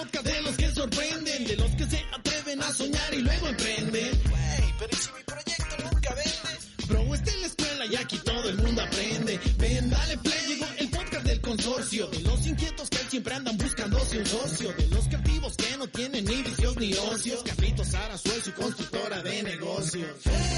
podcast de los que sorprenden, de los que se atreven a soñar y luego emprenden. Wey, pero ¿y si mi proyecto nunca vende? Bro, está en la escuela y aquí todo el mundo aprende. Ven, dale play, llegó el podcast del consorcio. De los inquietos que siempre andan buscándose un socio. De los creativos que no tienen ni vicios ni ocios. Carlitos Sara, su constructora de negocios. Hey,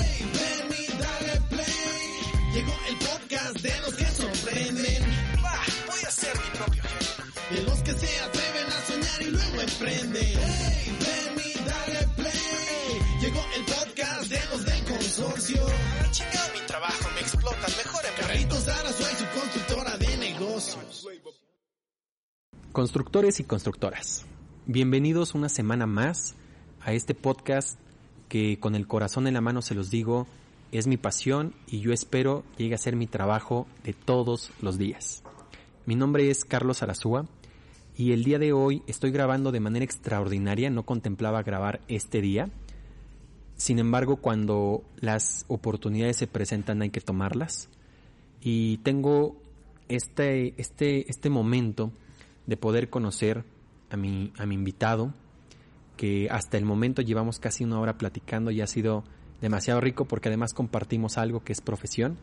Constructores y constructoras, bienvenidos una semana más a este podcast que con el corazón en la mano se los digo, es mi pasión y yo espero llegue a ser mi trabajo de todos los días. Mi nombre es Carlos Arazúa y el día de hoy estoy grabando de manera extraordinaria, no contemplaba grabar este día. Sin embargo, cuando las oportunidades se presentan hay que tomarlas. Y tengo este, este, este momento de poder conocer a mi, a mi invitado, que hasta el momento llevamos casi una hora platicando y ha sido demasiado rico porque además compartimos algo que es profesión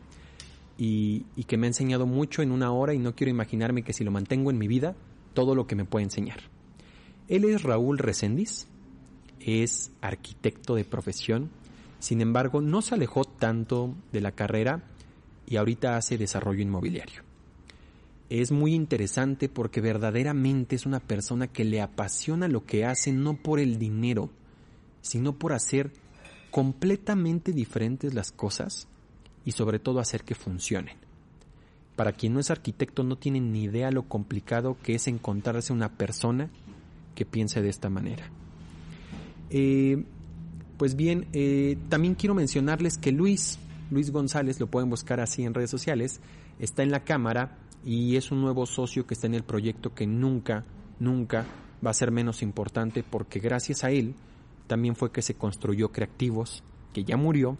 y, y, que me ha enseñado mucho en una hora y no quiero imaginarme que si lo mantengo en mi vida, todo lo que me puede enseñar. Él es Raúl Recendis, es arquitecto de profesión, sin embargo no se alejó tanto de la carrera y ahorita hace desarrollo inmobiliario es muy interesante porque verdaderamente es una persona que le apasiona lo que hace no por el dinero, sino por hacer completamente diferentes las cosas y sobre todo hacer que funcionen. Para quien no es arquitecto no tiene ni idea lo complicado que es encontrarse una persona que piense de esta manera. Eh, pues bien, eh, también quiero mencionarles que Luis, Luis González, lo pueden buscar así en redes sociales, está en la cámara y es un nuevo socio que está en el proyecto que nunca, nunca va a ser menos importante porque gracias a él también fue que se construyó Creativos, que ya murió,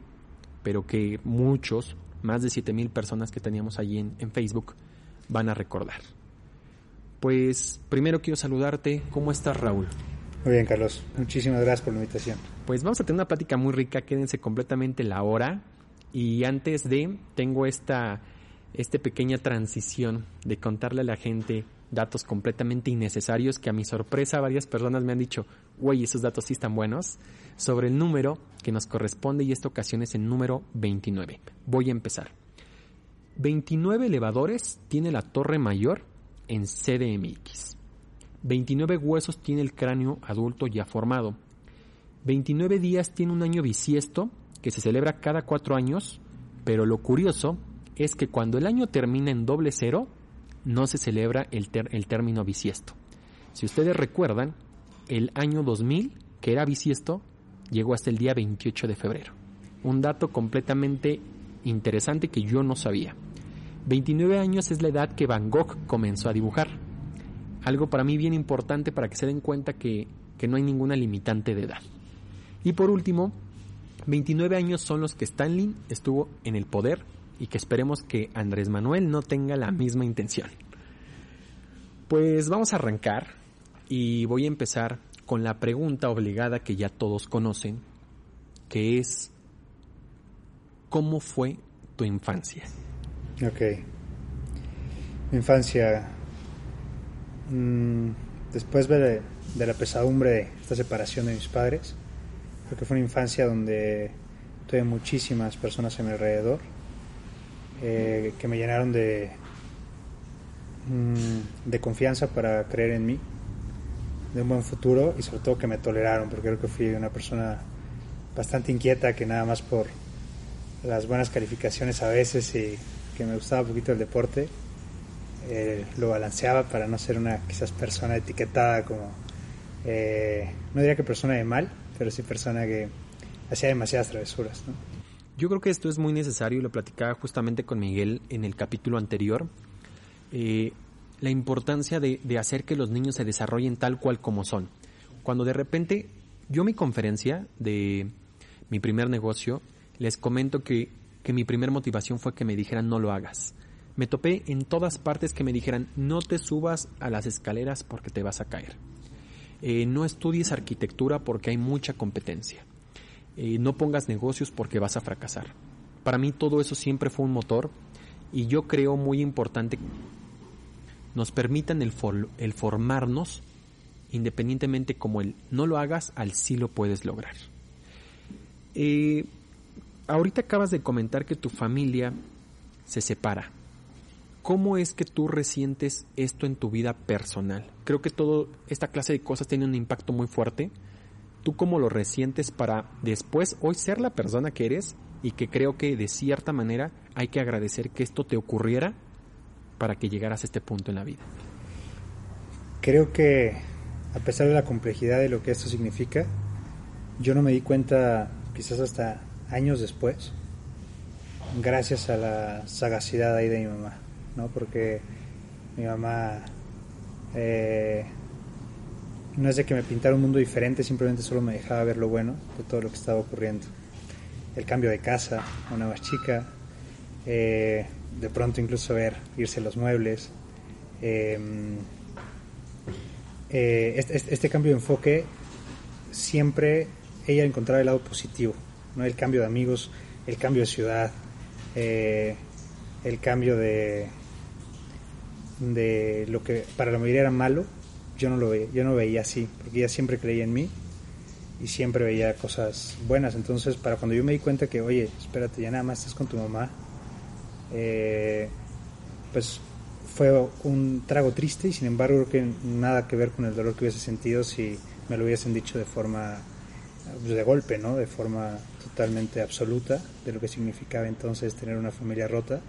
pero que muchos, más de 7000 personas que teníamos allí en, en Facebook, van a recordar. Pues primero quiero saludarte. ¿Cómo estás, Raúl? Muy bien, Carlos. Muchísimas gracias por la invitación. Pues vamos a tener una plática muy rica. Quédense completamente la hora. Y antes de, tengo esta esta pequeña transición de contarle a la gente datos completamente innecesarios que a mi sorpresa varias personas me han dicho, güey, esos datos sí están buenos, sobre el número que nos corresponde y esta ocasión es el número 29. Voy a empezar. 29 elevadores tiene la torre mayor en CDMX. 29 huesos tiene el cráneo adulto ya formado. 29 días tiene un año bisiesto que se celebra cada cuatro años, pero lo curioso es que cuando el año termina en doble cero, no se celebra el, el término bisiesto. Si ustedes recuerdan, el año 2000, que era bisiesto, llegó hasta el día 28 de febrero. Un dato completamente interesante que yo no sabía. 29 años es la edad que Van Gogh comenzó a dibujar. Algo para mí bien importante para que se den cuenta que, que no hay ninguna limitante de edad. Y por último, 29 años son los que Stanley estuvo en el poder y que esperemos que Andrés Manuel no tenga la misma intención. Pues vamos a arrancar y voy a empezar con la pregunta obligada que ya todos conocen, que es ¿cómo fue tu infancia? Ok. Mi infancia, mmm, después de, de, la pesadumbre de esta separación de mis padres, creo que fue una infancia donde tuve muchísimas personas a mi alrededor eh, que me llenaron de, mm, de confianza para creer en mí, de un buen futuro y sobre todo que me toleraron, porque creo que fui una persona bastante inquieta que nada más por las buenas calificaciones a veces y que me gustaba un poquito el deporte, eh, lo balanceaba para no ser una quizás persona etiquetada como, eh, no diría que persona de mal, pero sí persona que hacía demasiadas travesuras. ¿no? Yo creo que esto es muy necesario y lo platicaba justamente con Miguel en el capítulo anterior. Eh, la importancia de, hacer que los niños se desarrollen tal cual como son. Cuando de repente yo mi conferencia de mi primer negocio, les comento que, que mi primer motivación fue que me dijeran no lo hagas. Me topé en todas partes que me dijeran no te subas a las escaleras porque te vas a caer. Eh, no estudies arquitectura porque hay mucha competencia. Eh, no pongas negocios porque vas a fracasar. Para mí todo eso siempre fue un motor y yo creo muy importante nos permitan el, el formarnos independientemente como el no lo hagas, al sí lo puedes lograr. Eh, ahorita acabas de comentar que tu familia se separa. ¿Cómo es que tú resientes esto en tu vida personal? Creo que todo esta clase de cosas tiene un impacto muy fuerte. ¿Tú cómo lo resientes para después hoy ser la persona que eres y que creo que de cierta manera hay que agradecer que esto te ocurriera para que llegaras a este punto en la vida? Creo que a pesar de la complejidad de lo que esto significa, yo no me di cuenta quizás hasta años después, gracias a la sagacidad ahí de mi mamá, ¿no? Porque mi mamá eh, no es de que me pintara un mundo diferente, simplemente solo me dejaba ver lo bueno de todo lo que estaba ocurriendo. El cambio de casa, una más chica, eh, de pronto incluso ver irse los muebles. Em, eh, este, este, este, cambio de enfoque siempre ella encontraba el lado positivo, ¿no? el cambio de amigos, el cambio de ciudad, eh, el cambio de, de lo que para la mayoría era malo, yo no lo veía, yo no veía así, porque ella siempre creía en mí y siempre veía cosas buenas. Entonces, para cuando yo me di cuenta que, oye, espérate, ya nada más estás con tu mamá, eh, pues fue un trago triste y sin embargo creo que nada que ver con el dolor que hubiese sentido si me lo hubiesen dicho de forma pues, de golpe, ¿no? De forma totalmente absoluta de lo que significaba entonces tener una familia rota.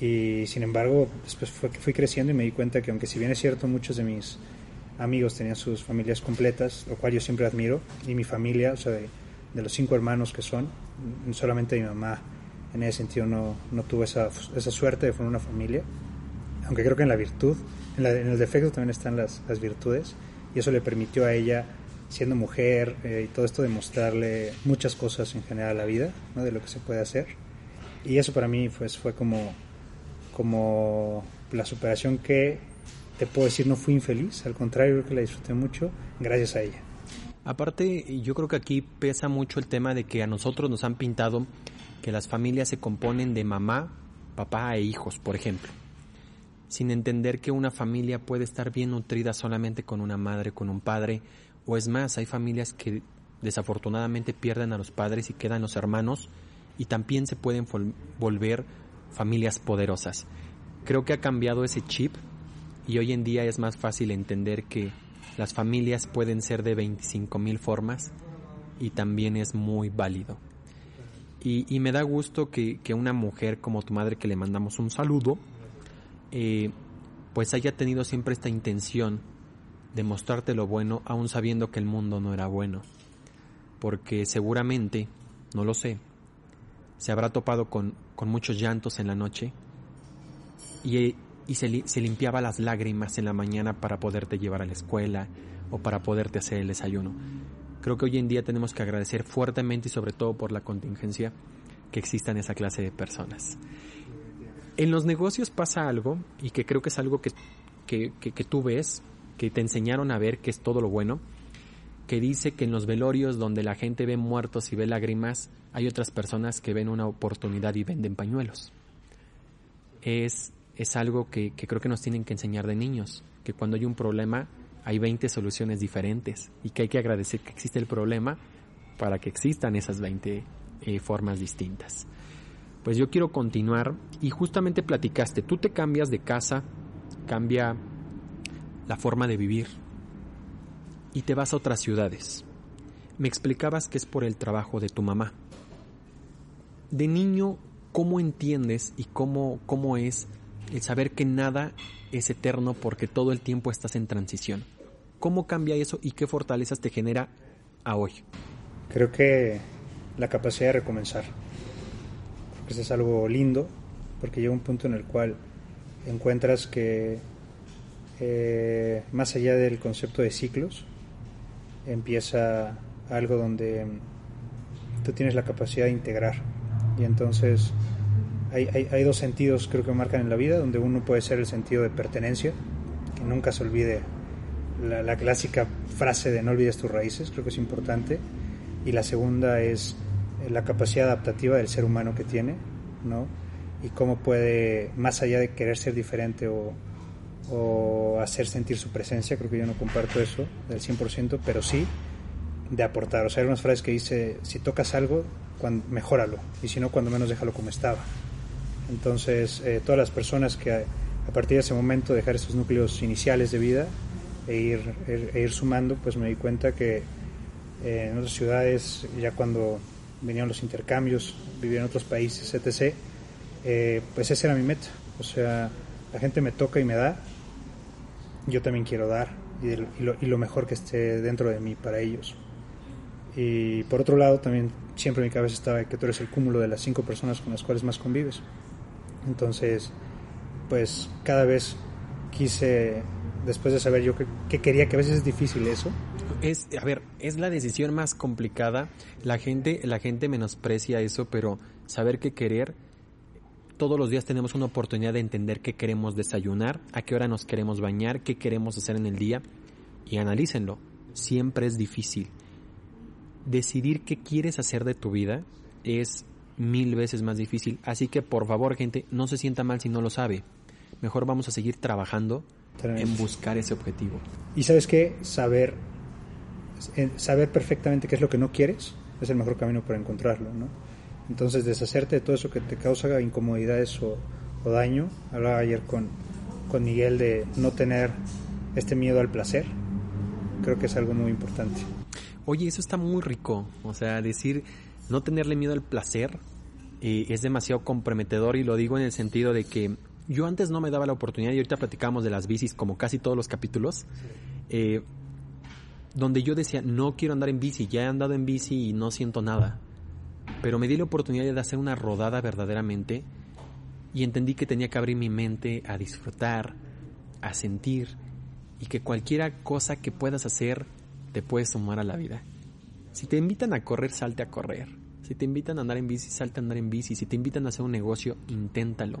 Y sin embargo, después fui creciendo y me di cuenta que aunque si bien es cierto muchos de mis amigos tenían sus familias completas, lo cual yo siempre admiro, y mi familia, o sea, de, los cinco hermanos que son, solamente mi mamá en ese sentido no, no tuvo esa, esa suerte de formar una familia aunque creo que en la virtud, en, el defecto también están las, virtudes, y eso le permitió a ella, siendo mujer eh, y todo esto, demostrarle muchas cosas en general a la vida, ¿no? de lo que se puede hacer. Y eso para mí pues, fue como, como la superación que te puedo decir no fui infeliz, al contrario, creo que la disfruté mucho gracias a ella. Aparte, yo creo que aquí pesa mucho el tema de que a nosotros nos han pintado que las familias se componen de mamá, papá e hijos, por ejemplo sin entender que una familia puede estar bien nutrida solamente con una madre, con un padre, o es más, hay familias que desafortunadamente pierden a los padres y quedan los hermanos y también se pueden volver familias poderosas. Creo que ha cambiado ese chip y hoy en día es más fácil entender que las familias pueden ser de 25 mil formas y también es muy válido. Y, me da gusto que, que, una mujer como tu madre, que le mandamos un saludo, eh, pues haya tenido siempre esta intención de mostrarte lo bueno, aun sabiendo que el mundo no era bueno. Porque seguramente, no lo sé, se habrá topado con, con muchos llantos en la noche y, y se, limpiaba las lágrimas en la mañana para poderte llevar a la escuela o para poderte hacer el desayuno. Creo que hoy en día tenemos que agradecer fuertemente y sobre todo por la contingencia que existan esa clase de personas. En los negocios pasa algo, y que creo que es algo que, que, tú ves, que te enseñaron a ver que es todo lo bueno, que dice que en los velorios donde la gente ve muertos y ve lágrimas, hay otras personas que ven una oportunidad y venden pañuelos. Es, es algo que, que, creo que nos tienen que enseñar de niños, que cuando hay un problema hay 20 soluciones diferentes y que hay que agradecer que existe el problema para que existan esas 20 eh, formas distintas pues yo quiero continuar y justamente platicaste, tú te cambias de casa, cambia la forma de vivir y te vas a otras ciudades. Me explicabas que es por el trabajo de tu mamá. De niño, ¿cómo entiendes y cómo, cómo es el saber que nada es eterno porque todo el tiempo estás en transición? ¿Cómo cambia eso y qué fortalezas te genera a hoy? Creo que la capacidad de recomenzar pues es algo lindo, porque llega un punto en el cual encuentras que eh, más allá del concepto de ciclos, empieza algo donde tú tienes la capacidad de integrar. Y entonces hay, hay, dos sentidos creo que marcan en la vida, donde uno puede ser el sentido de pertenencia, que nunca se olvide la, la, clásica frase de no olvides tus raíces, creo que es importante. Y la segunda es la capacidad adaptativa del ser humano que tiene, ¿no? Y cómo puede, más allá de querer ser diferente o, o hacer sentir su presencia, creo que yo no comparto eso del 100%, pero sí de aportar. O sea, hay unas frases que dice, si tocas algo, cuando, mejóralo, y si no, cuando menos déjalo como estaba. Entonces, eh, todas las personas que a, partir de ese momento dejar esos núcleos iniciales de vida e ir, e, ir sumando, pues me di cuenta que eh, en otras ciudades, ya cuando vinieron los intercambios, vivir en otros países, etc., eh, pues esa era mi meta. O sea, la gente me toca y me da, yo también quiero dar y, lo, y, lo, mejor que esté dentro de mí para ellos. Y por otro lado, también siempre en mi cabeza estaba que tú eres el cúmulo de las cinco personas con las cuales más convives. Entonces, pues cada vez quise, después de saber yo que, que quería, que a veces es difícil eso, es a ver es la decisión más complicada. La gente la gente menosprecia eso pero saber qué querer todos los días tenemos una oportunidad de entender qué queremos desayunar a qué hora nos queremos bañar qué queremos hacer en el día y analícenlo. Siempre es difícil. Decidir qué quieres hacer de tu vida es mil veces más difícil así que por favor gente no se sienta mal si no lo sabe mejor vamos a seguir trabajando en buscar ese objetivo y sabes qué saber saber perfectamente qué es lo que no quieres es el mejor camino para encontrarlo, ¿no? Entonces, deshacerte de todo eso que te causa incomodidades o, o daño. Hablaba ayer con, con Miguel de no tener este miedo al placer. Creo que es algo muy importante. Oye, eso está muy rico. O sea, decir no tenerle miedo al placer eh, es demasiado comprometedor y lo digo en el sentido de que yo antes no me daba la oportunidad y ahorita platicamos de las bicis como casi todos los capítulos. Eh, donde yo decía, no quiero andar en bici, ya he andado en bici y no siento nada. Pero me di la oportunidad de hacer una rodada verdaderamente y entendí que tenía que abrir mi mente a disfrutar, a sentir y que cualquier cosa que puedas hacer te puede sumar a la vida. Si te invitan a correr, salte a correr. Si te invitan a andar en bici, salte a andar en bici. Si te invitan a hacer un negocio, inténtalo.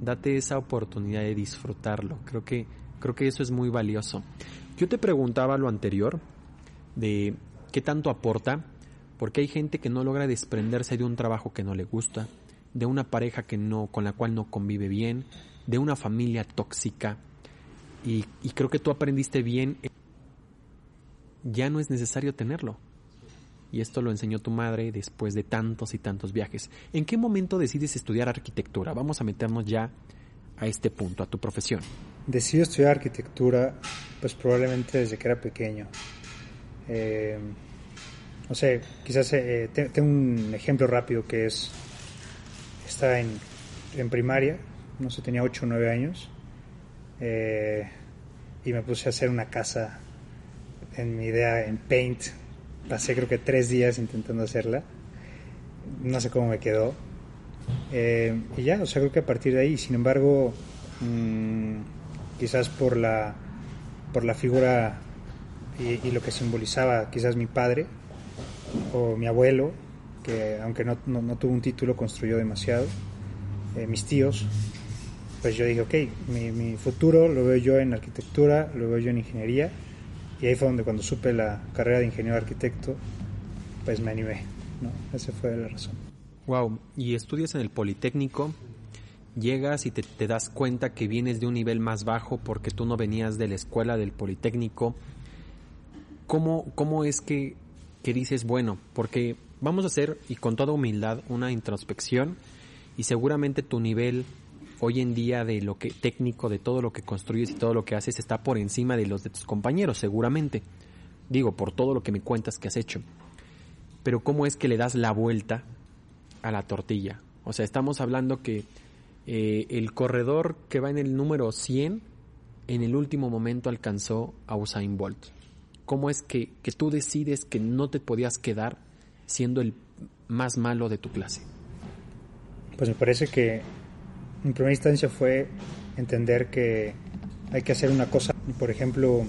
Date esa oportunidad de disfrutarlo. Creo que, creo que eso es muy valioso. Yo te preguntaba lo anterior de qué tanto aporta, porque hay gente que no logra desprenderse de un trabajo que no le gusta, de una pareja que no, con la cual no convive bien, de una familia tóxica. Y, y creo que tú aprendiste bien, ya no es necesario tenerlo. Y esto lo enseñó tu madre después de tantos y tantos viajes. ¿En qué momento decides estudiar arquitectura? Vamos a meternos ya a este punto, a tu profesión. Decidí estudiar arquitectura pues probablemente desde que era pequeño. Eh, no sé, quizás eh, tengo un ejemplo rápido que es, estaba en, en primaria, no sé, tenía 8 o 9 años, eh, y me puse a hacer una casa en mi idea en Paint. Pasé creo que tres días intentando hacerla. No sé cómo me quedó. Eh, y ya, o sea, creo que a partir de ahí, sin embargo, mmm, quizás por la por la figura y, y, lo que simbolizaba quizás mi padre o mi abuelo, que aunque no, no, no tuvo un título, construyó demasiado, eh, mis tíos, pues yo dije, ok, mi, mi, futuro lo veo yo en arquitectura, lo veo yo en ingeniería, y ahí fue donde cuando supe la carrera de ingeniero arquitecto, pues me animé, ¿no? Esa fue la razón. Wow, y estudias en el Politécnico, llegas y te, te, das cuenta que vienes de un nivel más bajo porque tú no venías de la escuela del Politécnico. ¿Cómo, cómo es que, que dices, bueno, porque vamos a hacer, y con toda humildad, una introspección y seguramente tu nivel hoy en día de lo que técnico, de todo lo que construyes y todo lo que haces está por encima de los de tus compañeros, seguramente. Digo, por todo lo que me cuentas que has hecho. Pero ¿cómo es que le das la vuelta a la tortilla? O sea, estamos hablando que eh, el corredor que va en el número 100 en el último momento alcanzó a Usain Bolt. ¿Cómo es que, que tú decides que no te podías quedar siendo el más malo de tu clase? Pues me parece que en primera instancia fue entender que hay que hacer una cosa, por ejemplo,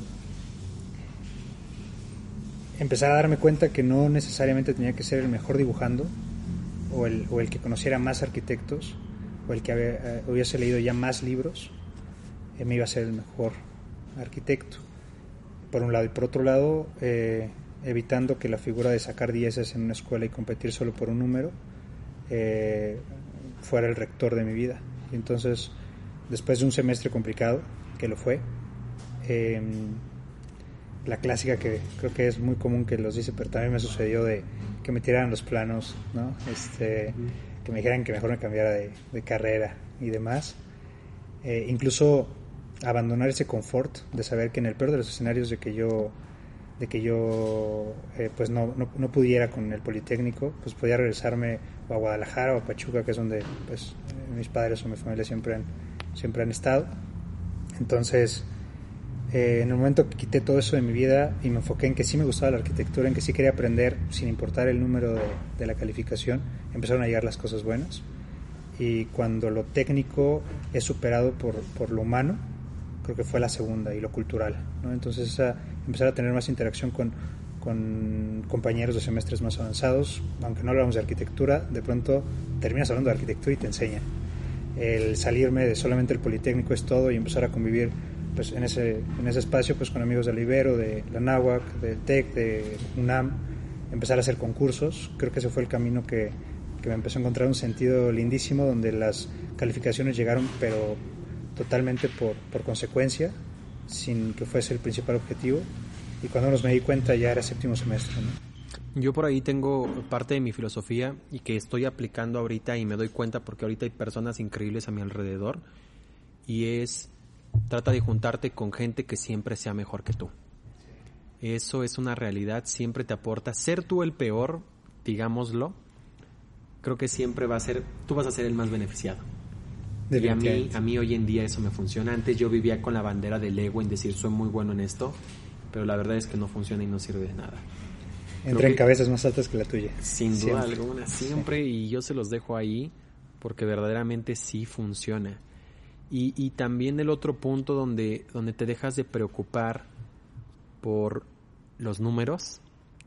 empezar a darme cuenta que no necesariamente tenía que ser el mejor dibujando o el, o el que conociera más arquitectos, o el que había, hubiese leído ya más libros, eh, me iba a ser el mejor arquitecto. por un lado. Y por otro lado, eh, evitando que la figura de sacar dieces en una escuela y competir solo por un número eh, fuera el rector de mi vida. Y entonces, después de un semestre complicado, que lo fue, em, la clásica que creo que es muy común que los dice, pero también me sucedió de que me tiraran los planos, ¿no? Este, que me dijeran que mejor me cambiara de, carrera y demás. Eh, incluso abandonar ese confort de saber que en el peor de los escenarios de que yo de que yo eh, pues no, no, pudiera con el Politécnico, pues podía regresarme a Guadalajara o a Pachuca, que es donde pues mis padres o mi familia siempre han, siempre han estado. Entonces, eh, en el momento que quité todo eso de mi vida y me enfoqué en que sí me gustaba la arquitectura, en que sí quería aprender sin importar el número de, la calificación, empezaron a llegar las cosas buenas. Y cuando lo técnico es superado por, por lo humano, creo que fue la segunda, y lo cultural. Entonces, empezar a tener más interacción con, con compañeros de semestres más avanzados, aunque no hablamos de arquitectura, de pronto terminas hablando de arquitectura y te enseña. El salirme de solamente el Politécnico es todo y empezar a convivir pues, en, ese, en ese espacio pues, con amigos del Ibero, de la Náhuac, del TEC, de UNAM, empezar a hacer concursos. Creo que ese fue el camino que, que me empezó a encontrar un sentido lindísimo donde las calificaciones llegaron pero totalmente por, por consecuencia, sin que fuese el principal objetivo. Y cuando nos me di cuenta ya era séptimo semestre. Yo por ahí tengo parte de mi filosofía y que estoy aplicando ahorita y me doy cuenta porque ahorita hay personas increíbles a mi alrededor y es trata de juntarte con gente que siempre sea mejor que tú. Eso es una realidad, siempre te aporta. Ser tú el peor, digámoslo, creo que siempre va a ser, tú vas a ser el más beneficiado. Y a mí, a mí hoy en día eso me funciona. Antes yo vivía con la bandera del ego en decir soy muy bueno en esto, pero la verdad es que no funciona y no sirve de nada. Entra en cabezas más altas que la tuya. Sin duda alguna, siempre, y yo se los dejo ahí porque verdaderamente sí funciona. Y, y también el otro punto donde, donde te dejas de preocupar por los números,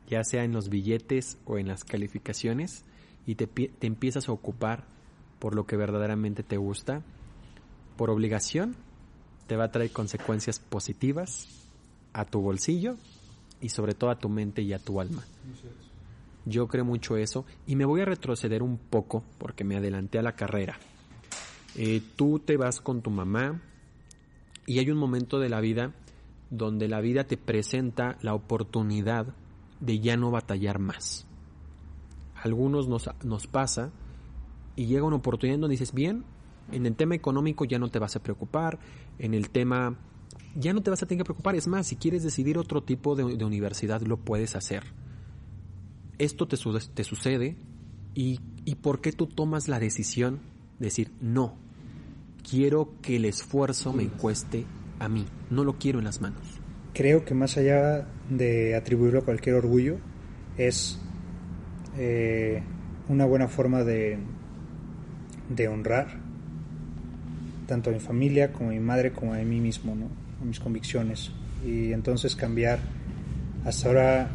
ya sea en los billetes o en las calificaciones, y te, te empiezas a ocupar por lo que verdaderamente te gusta, por obligación, te va a traer consecuencias positivas a tu bolsillo y sobre todo a tu mente y a tu alma. Yo creo mucho eso y me voy a retroceder un poco porque me adelanté a la carrera. Eh, tú te vas con tu mamá y hay un momento de la vida donde la vida te presenta la oportunidad de ya no batallar más. algunos nos, nos pasa y llega una oportunidad donde dices, bien, en el tema económico ya no te vas a preocupar, en el tema ya no te vas a tener que preocupar, es más, si quieres decidir otro tipo de, universidad lo puedes hacer. Esto te, sucede y, y ¿por qué tú tomas la decisión de decir, no, quiero que el esfuerzo me cueste a mí, no lo quiero en las manos? Creo que más allá de atribuirlo a cualquier orgullo, es eh, una buena forma de, de honrar tanto a mi familia como a mi madre como a mí mismo, ¿no? Mis convicciones. Y entonces cambiar, hasta ahora,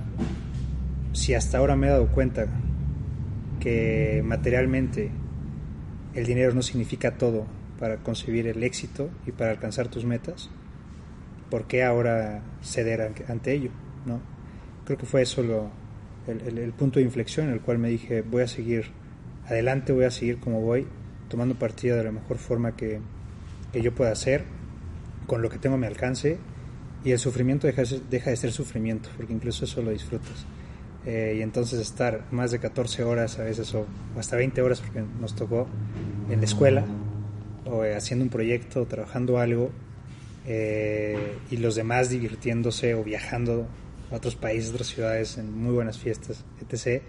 si hasta ahora me he dado cuenta que materialmente el dinero no significa todo para concebir el éxito y para alcanzar tus metas, ¿por qué ahora ceder ante ello? ¿no? Creo que fue eso el, el punto de inflexión en el cual me dije, voy a seguir adelante, voy a seguir como voy tomando partido de la mejor forma que, yo pueda hacer, con lo que tengo a mi alcance, y el sufrimiento deja, deja de ser sufrimiento, porque incluso eso lo disfrutas. Eh, y entonces estar más de 14 horas a veces, o hasta 20 horas, porque nos tocó en la escuela, o eh, haciendo un proyecto, trabajando algo, eh, y los demás divirtiéndose o viajando a otros países, otras ciudades, en muy buenas fiestas, etc.,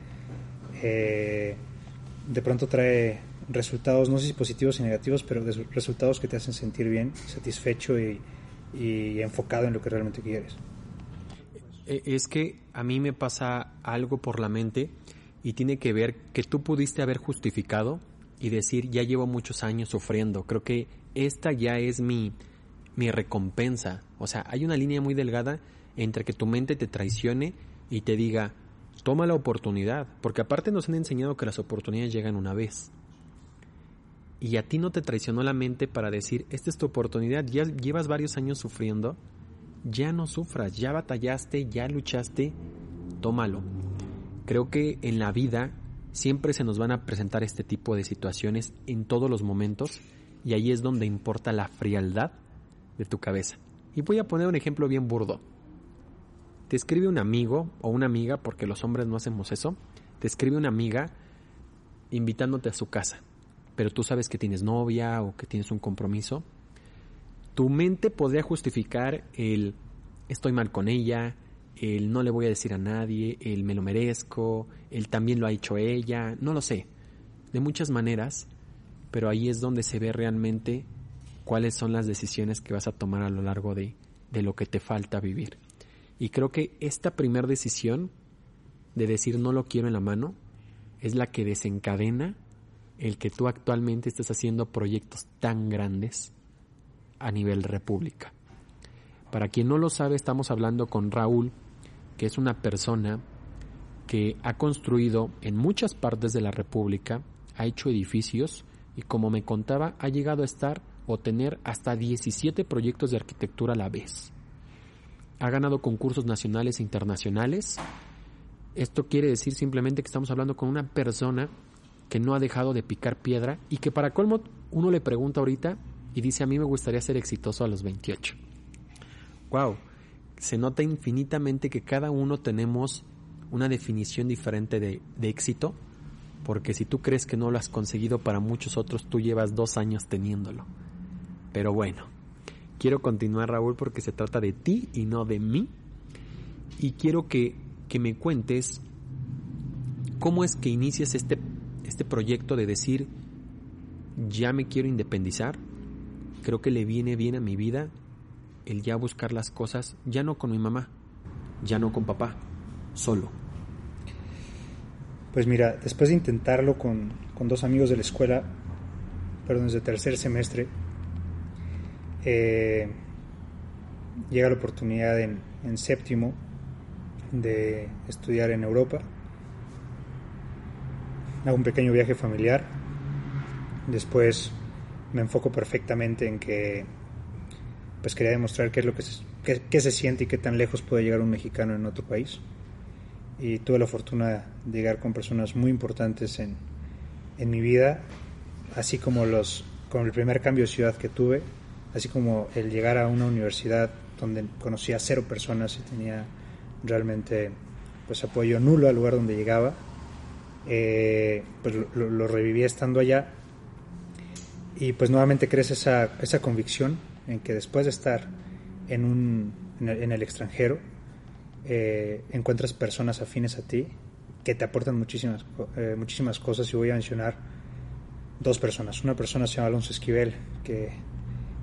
de pronto trae resultados, no sé si positivos y negativos, pero resultados que te hacen sentir bien, satisfecho y, enfocado en lo que realmente quieres. E, es que a mí me pasa algo por la mente y tiene que ver que tú pudiste haber justificado y decir, ya llevo muchos años sufriendo, creo que esta ya es mi, mi recompensa. O sea, hay una línea muy delgada entre que tu mente te traicione y te diga, toma la oportunidad, porque aparte nos han enseñado que las oportunidades llegan una vez y a ti no te traicionó la mente para decir, esta es tu oportunidad, ya llevas varios años sufriendo ya no sufras, ya batallaste, ya luchaste, tómalo. Creo que en la vida siempre se nos van a presentar este tipo de situaciones en todos los momentos y ahí es donde importa la frialdad de tu cabeza. Y voy a poner un ejemplo bien burdo. Te escribe un amigo o una amiga, porque los hombres no hacemos eso, te escribe una amiga invitándote a su casa, pero tú sabes que tienes novia o que tienes un compromiso. Tu mente podría justificar el estoy mal con ella, el no le voy a decir a nadie, el me lo merezco, el también lo ha hecho ella, no lo sé, de muchas maneras, pero ahí es donde se ve realmente cuáles son las decisiones que vas a tomar a lo largo de, de lo que te falta vivir. Y creo que esta primera decisión de decir no lo quiero en la mano es la que desencadena el que tú actualmente estés haciendo proyectos tan grandes a nivel república. Para quien no lo sabe, estamos hablando con Raúl, que es una persona que ha construido en muchas partes de la República, ha hecho edificios y como me contaba, ha llegado a estar o tener hasta 17 proyectos de arquitectura a la vez. Ha ganado concursos nacionales e internacionales. Esto quiere decir simplemente que estamos hablando con una persona que no ha dejado de picar piedra y que para colmo uno le pregunta ahorita y dice a mí me gustaría ser exitoso a los 28. Wow, se nota infinitamente que cada uno tenemos una definición diferente de, de, éxito, porque si tú crees que no lo has conseguido para muchos otros, tú llevas dos años teniéndolo. Pero bueno, quiero continuar Raúl porque se trata de ti y no de mí. Y quiero que, que me cuentes cómo es que inicias este, este proyecto de decir, ya me quiero independizar, creo que le viene bien a mi vida el ya buscar las cosas, ya no con mi mamá, ya no con papá, solo? Pues mira, después de intentarlo con, con dos amigos de la escuela, perdón, desde tercer semestre, eh, llega la oportunidad en, en séptimo de estudiar en Europa. Hago un pequeño viaje familiar. Después me enfoco perfectamente en que pues quería demostrar qué es lo que se, qué, se siente y qué tan lejos puede llegar un mexicano en otro país. Y tuve la fortuna de llegar con personas muy importantes en, en mi vida, así como los con el primer cambio de ciudad que tuve, así como el llegar a una universidad donde conocía cero personas y tenía realmente pues apoyo nulo al lugar donde llegaba, eh, pues lo, lo, reviví estando allá y pues nuevamente crece esa, esa convicción en que después de estar en, un, en, el, en el extranjero, eh, encuentras personas afines a ti que te aportan muchísimas, eh, muchísimas cosas y voy a mencionar dos personas. Una persona se llama Alonso Esquivel, que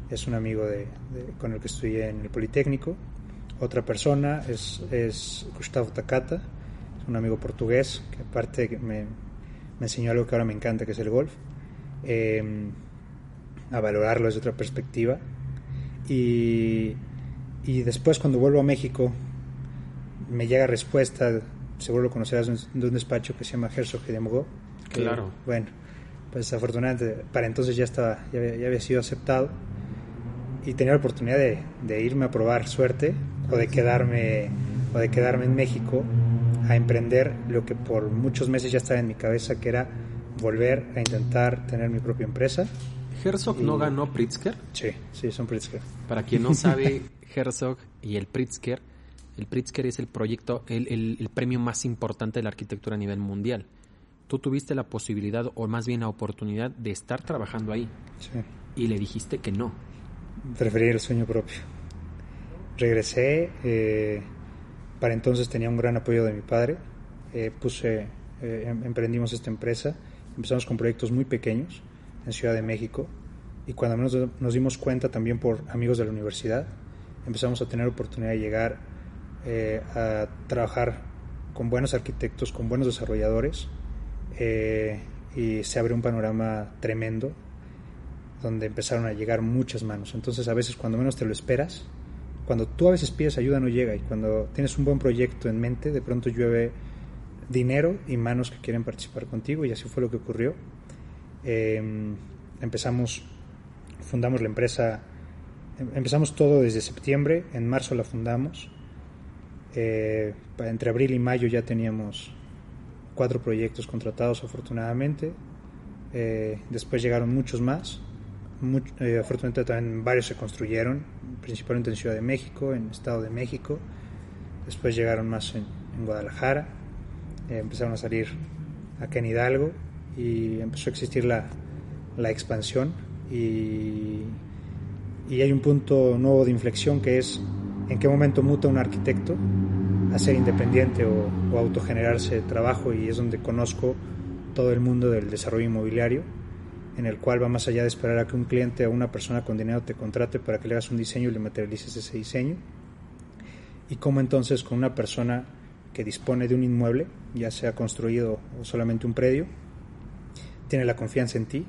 es un amigo de, de, con el que estudié en el Politécnico. Otra persona es, es Gustavo Takata, un amigo portugués que aparte me, me, enseñó algo que ahora me encanta, que es el golf, eh, a valorarlo desde otra perspectiva. Y, y, después cuando vuelvo a México me llega respuesta, seguro lo conocerás, de un despacho que se llama Herzog de. Que, claro. Bueno, pues afortunadamente para entonces ya, estaba, ya, ya había sido aceptado y tenía la oportunidad de, de, irme a probar suerte o de quedarme o de quedarme en México a emprender lo que por muchos meses ya estaba en mi cabeza que era volver a intentar tener mi propia empresa Herzog y... no ganó Pritzker. Sí, sí, son Pritzker. Para quien no sabe, Herzog y el Pritzker, el Pritzker es el proyecto, el, el, el, premio más importante de la arquitectura a nivel mundial. Tú tuviste la posibilidad, o más bien la oportunidad, de estar trabajando ahí. Sí. Y le dijiste que no. Preferí el sueño propio. Regresé. Eh, para entonces tenía un gran apoyo de mi padre. Eh, eh, em, emprendimos esta empresa. Empezamos con proyectos muy pequeños en Ciudad de México y cuando menos nos dimos cuenta también por amigos de la universidad empezamos a tener oportunidad de llegar eh, a trabajar con buenos arquitectos, con buenos desarrolladores y se abre un panorama tremendo donde empezaron a llegar muchas manos. Entonces a veces cuando menos te lo esperas, cuando tú a veces pides ayuda no llega y cuando tienes un buen proyecto en mente de pronto llueve dinero y manos que quieren participar contigo y así fue lo que ocurrió eh, empezamos, fundamos la empresa em, empezamos todo desde septiembre, en marzo la fundamos. Eh, entre abril y mayo ya teníamos cuatro proyectos contratados afortunadamente. Eh, después llegaron muchos más. Eh, afortunadamente también varios se construyeron, principalmente en Ciudad de México, en Estado de México. Después llegaron más en, Guadalajara. empezaron a salir acá en Hidalgo y empezó a existir la, la expansión y, y, hay un punto nuevo de inflexión que es en qué momento muta un arquitecto a ser independiente o, o autogenerarse trabajo y es donde conozco todo el mundo del desarrollo inmobiliario en el cual va más allá de esperar a que un cliente o una persona con dinero te contrate para que le hagas un diseño y le materialices ese diseño y cómo entonces con una persona que dispone de un inmueble, ya sea construido o solamente un predio, tiene la confianza en ti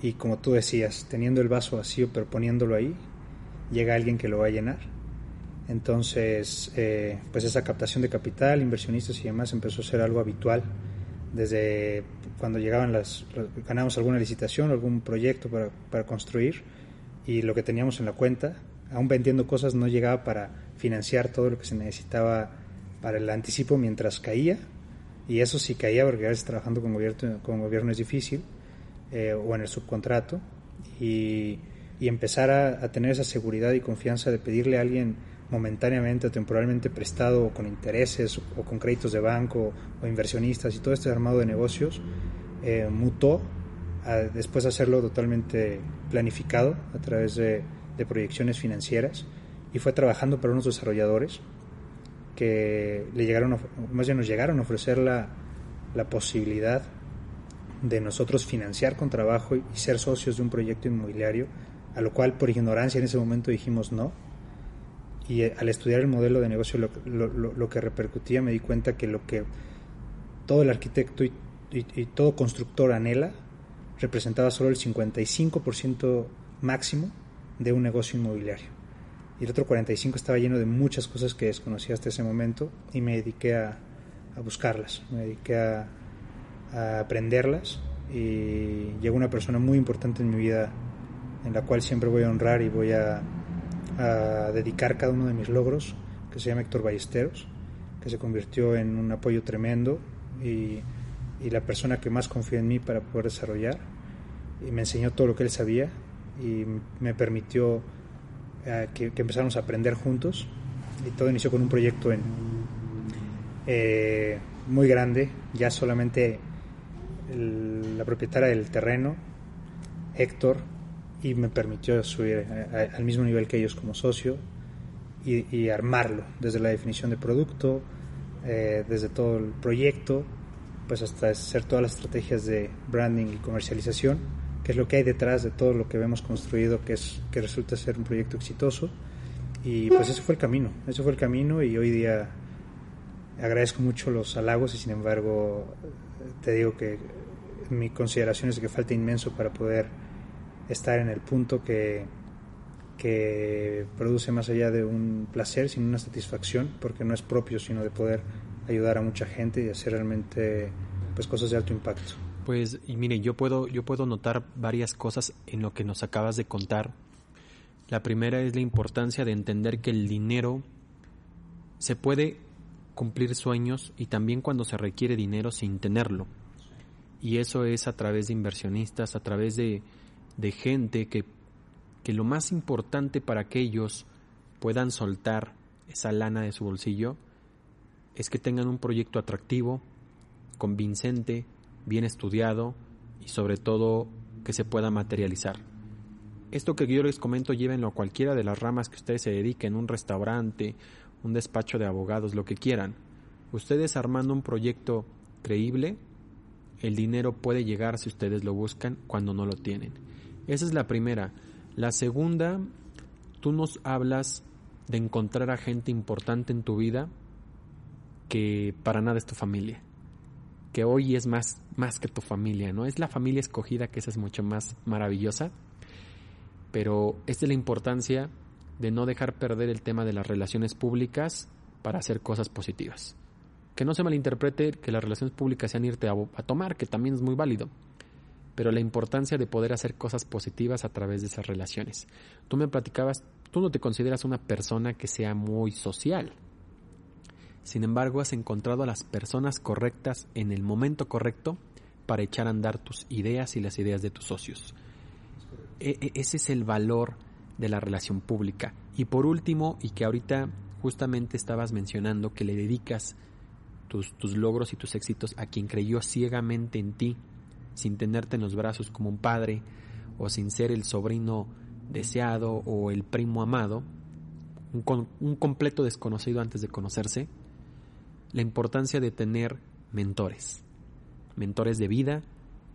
y como tú decías, teniendo el vaso vacío pero poniéndolo ahí, llega alguien que lo va a llenar. Entonces, eh, pues esa captación de capital, inversionistas y demás empezó a ser algo habitual desde cuando llegaban las, ganamos alguna licitación, algún proyecto para, para construir y lo que teníamos en la cuenta, aún vendiendo cosas, no llegaba para financiar todo lo que se necesitaba para el anticipo mientras caía. Y eso sí caía porque a veces trabajando con gobierno, con gobierno es difícil eh, o en el subcontrato. Y, empezar a, tener esa seguridad y confianza de pedirle a alguien momentáneamente o temporalmente prestado con intereses o con créditos de banco o inversionistas y todo este armado de negocios eh, mutó a después hacerlo totalmente planificado a través de, de proyecciones financieras y fue trabajando para unos desarrolladores que le llegaron, más bien nos llegaron a ofrecer la, la posibilidad de nosotros financiar con trabajo y ser socios de un proyecto inmobiliario, a lo cual por ignorancia en ese momento dijimos no. Y eh, al estudiar el modelo de negocio, lo, lo, lo que repercutía, me di cuenta que lo que todo el arquitecto y, y, todo constructor anhela representaba solo el 55% máximo de un negocio inmobiliario. Y el otro 45% estaba lleno de muchas cosas que desconocía hasta ese momento y me dediqué a, a buscarlas, me dediqué a, a aprenderlas y llegó una persona muy importante en mi vida en la cual siempre voy a honrar y voy a, dedicar cada uno de mis logros, que se llama Héctor Ballesteros, que se convirtió en un apoyo tremendo y, la persona que más confía en mí para poder desarrollar. Y me enseñó todo lo que él sabía y me permitió eh, que, empezáramos a aprender juntos. Y todo inició con un proyecto en, eh, muy grande, ya solamente la propietaria del terreno, Héctor, y me permitió subir al mismo nivel que ellos como socio y, armarlo, desde la definición de producto, eh, desde todo el proyecto, pues hasta hacer todas las estrategias de branding y comercialización, que es lo que hay detrás de todo lo que vemos construido, que, es, que resulta ser un proyecto exitoso. Y pues ese fue el camino, ese fue el camino y hoy día agradezco mucho los halagos y sin embargo te digo que mi consideración es que falta inmenso para poder estar en el punto que, que produce más allá de un placer, sino una satisfacción, porque no es propio, sino de poder ayudar a mucha gente y hacer realmente pues cosas de alto impacto. Pues y mire, yo puedo yo puedo notar varias cosas en lo que nos acabas de contar. La primera es la importancia de entender que el dinero se puede cumplir sueños y también cuando se requiere dinero sin tenerlo y eso es a través de inversionistas, a través de, gente que, que lo más importante para que ellos puedan soltar esa lana de su bolsillo es que tengan un proyecto atractivo, convincente, bien estudiado y sobre todo que se pueda materializar. Esto que yo les comento llévenlo a cualquiera de las ramas que ustedes se dediquen, un restaurante, un despacho de abogados, lo que quieran. Ustedes armando un proyecto creíble el dinero puede llegar si ustedes lo buscan cuando no lo tienen. Esa es la primera. La segunda, tú nos hablas de encontrar a gente importante en tu vida que para nada es tu familia. Que hoy es más, más que tu familia, ¿no? Es la familia escogida, que esa es mucho más maravillosa. Pero es la importancia de no dejar perder el tema de las relaciones públicas para hacer cosas positivas que no se malinterprete que las relaciones públicas sean irte a, tomar, que también es muy válido. Pero la importancia de poder hacer cosas positivas a través de esas relaciones. Tú me platicabas, tú no te consideras una persona que sea muy social. Sin embargo, has encontrado a las personas correctas en el momento correcto para echar a andar tus ideas y las ideas de tus socios. E, e, ese es el valor de la relación pública. Y por último, y que ahorita justamente estabas mencionando que le dedicas tus, tus logros y tus éxitos a quien creyó ciegamente en ti, sin tenerte en los brazos como un padre, o sin ser el sobrino deseado o el primo amado, un, un completo desconocido antes de conocerse, la importancia de tener mentores, mentores de vida,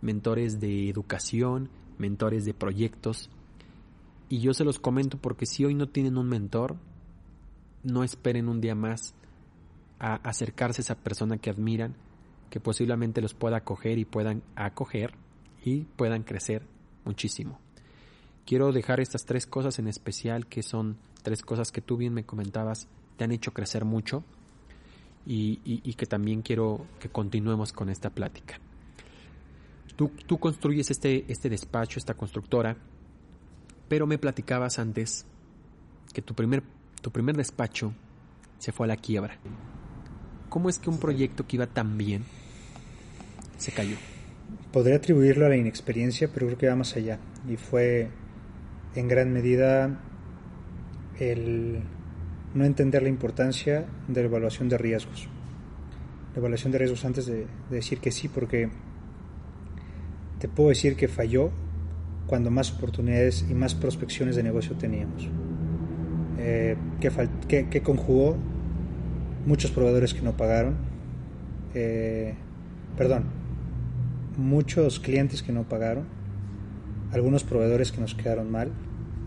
mentores de educación, mentores de proyectos. Y yo se los comento porque si hoy no tienen un mentor, no esperen un día más a acercarse a esa persona que admiran, que posiblemente los pueda acoger y puedan acoger y puedan crecer muchísimo. Quiero dejar estas tres cosas en especial, que son tres cosas que tú bien me comentabas, te han hecho crecer mucho y, que también quiero que continuemos con esta plática. Tú, tú construyes este, este despacho, esta constructora, pero me platicabas antes que tu primer, tu primer despacho se fue a la quiebra. ¿Cómo es que un proyecto que iba tan bien se cayó? Podría atribuirlo a la inexperiencia, pero creo que va más allá. Y fue en gran medida el no entender la importancia de la evaluación de riesgos. La evaluación de riesgos antes de, decir que sí, porque te puedo decir que falló cuando más oportunidades y más prospecciones de negocio teníamos. Eh, que, conjugó muchos proveedores que no pagaron, eh, perdón, muchos clientes que no pagaron, algunos proveedores que nos quedaron mal,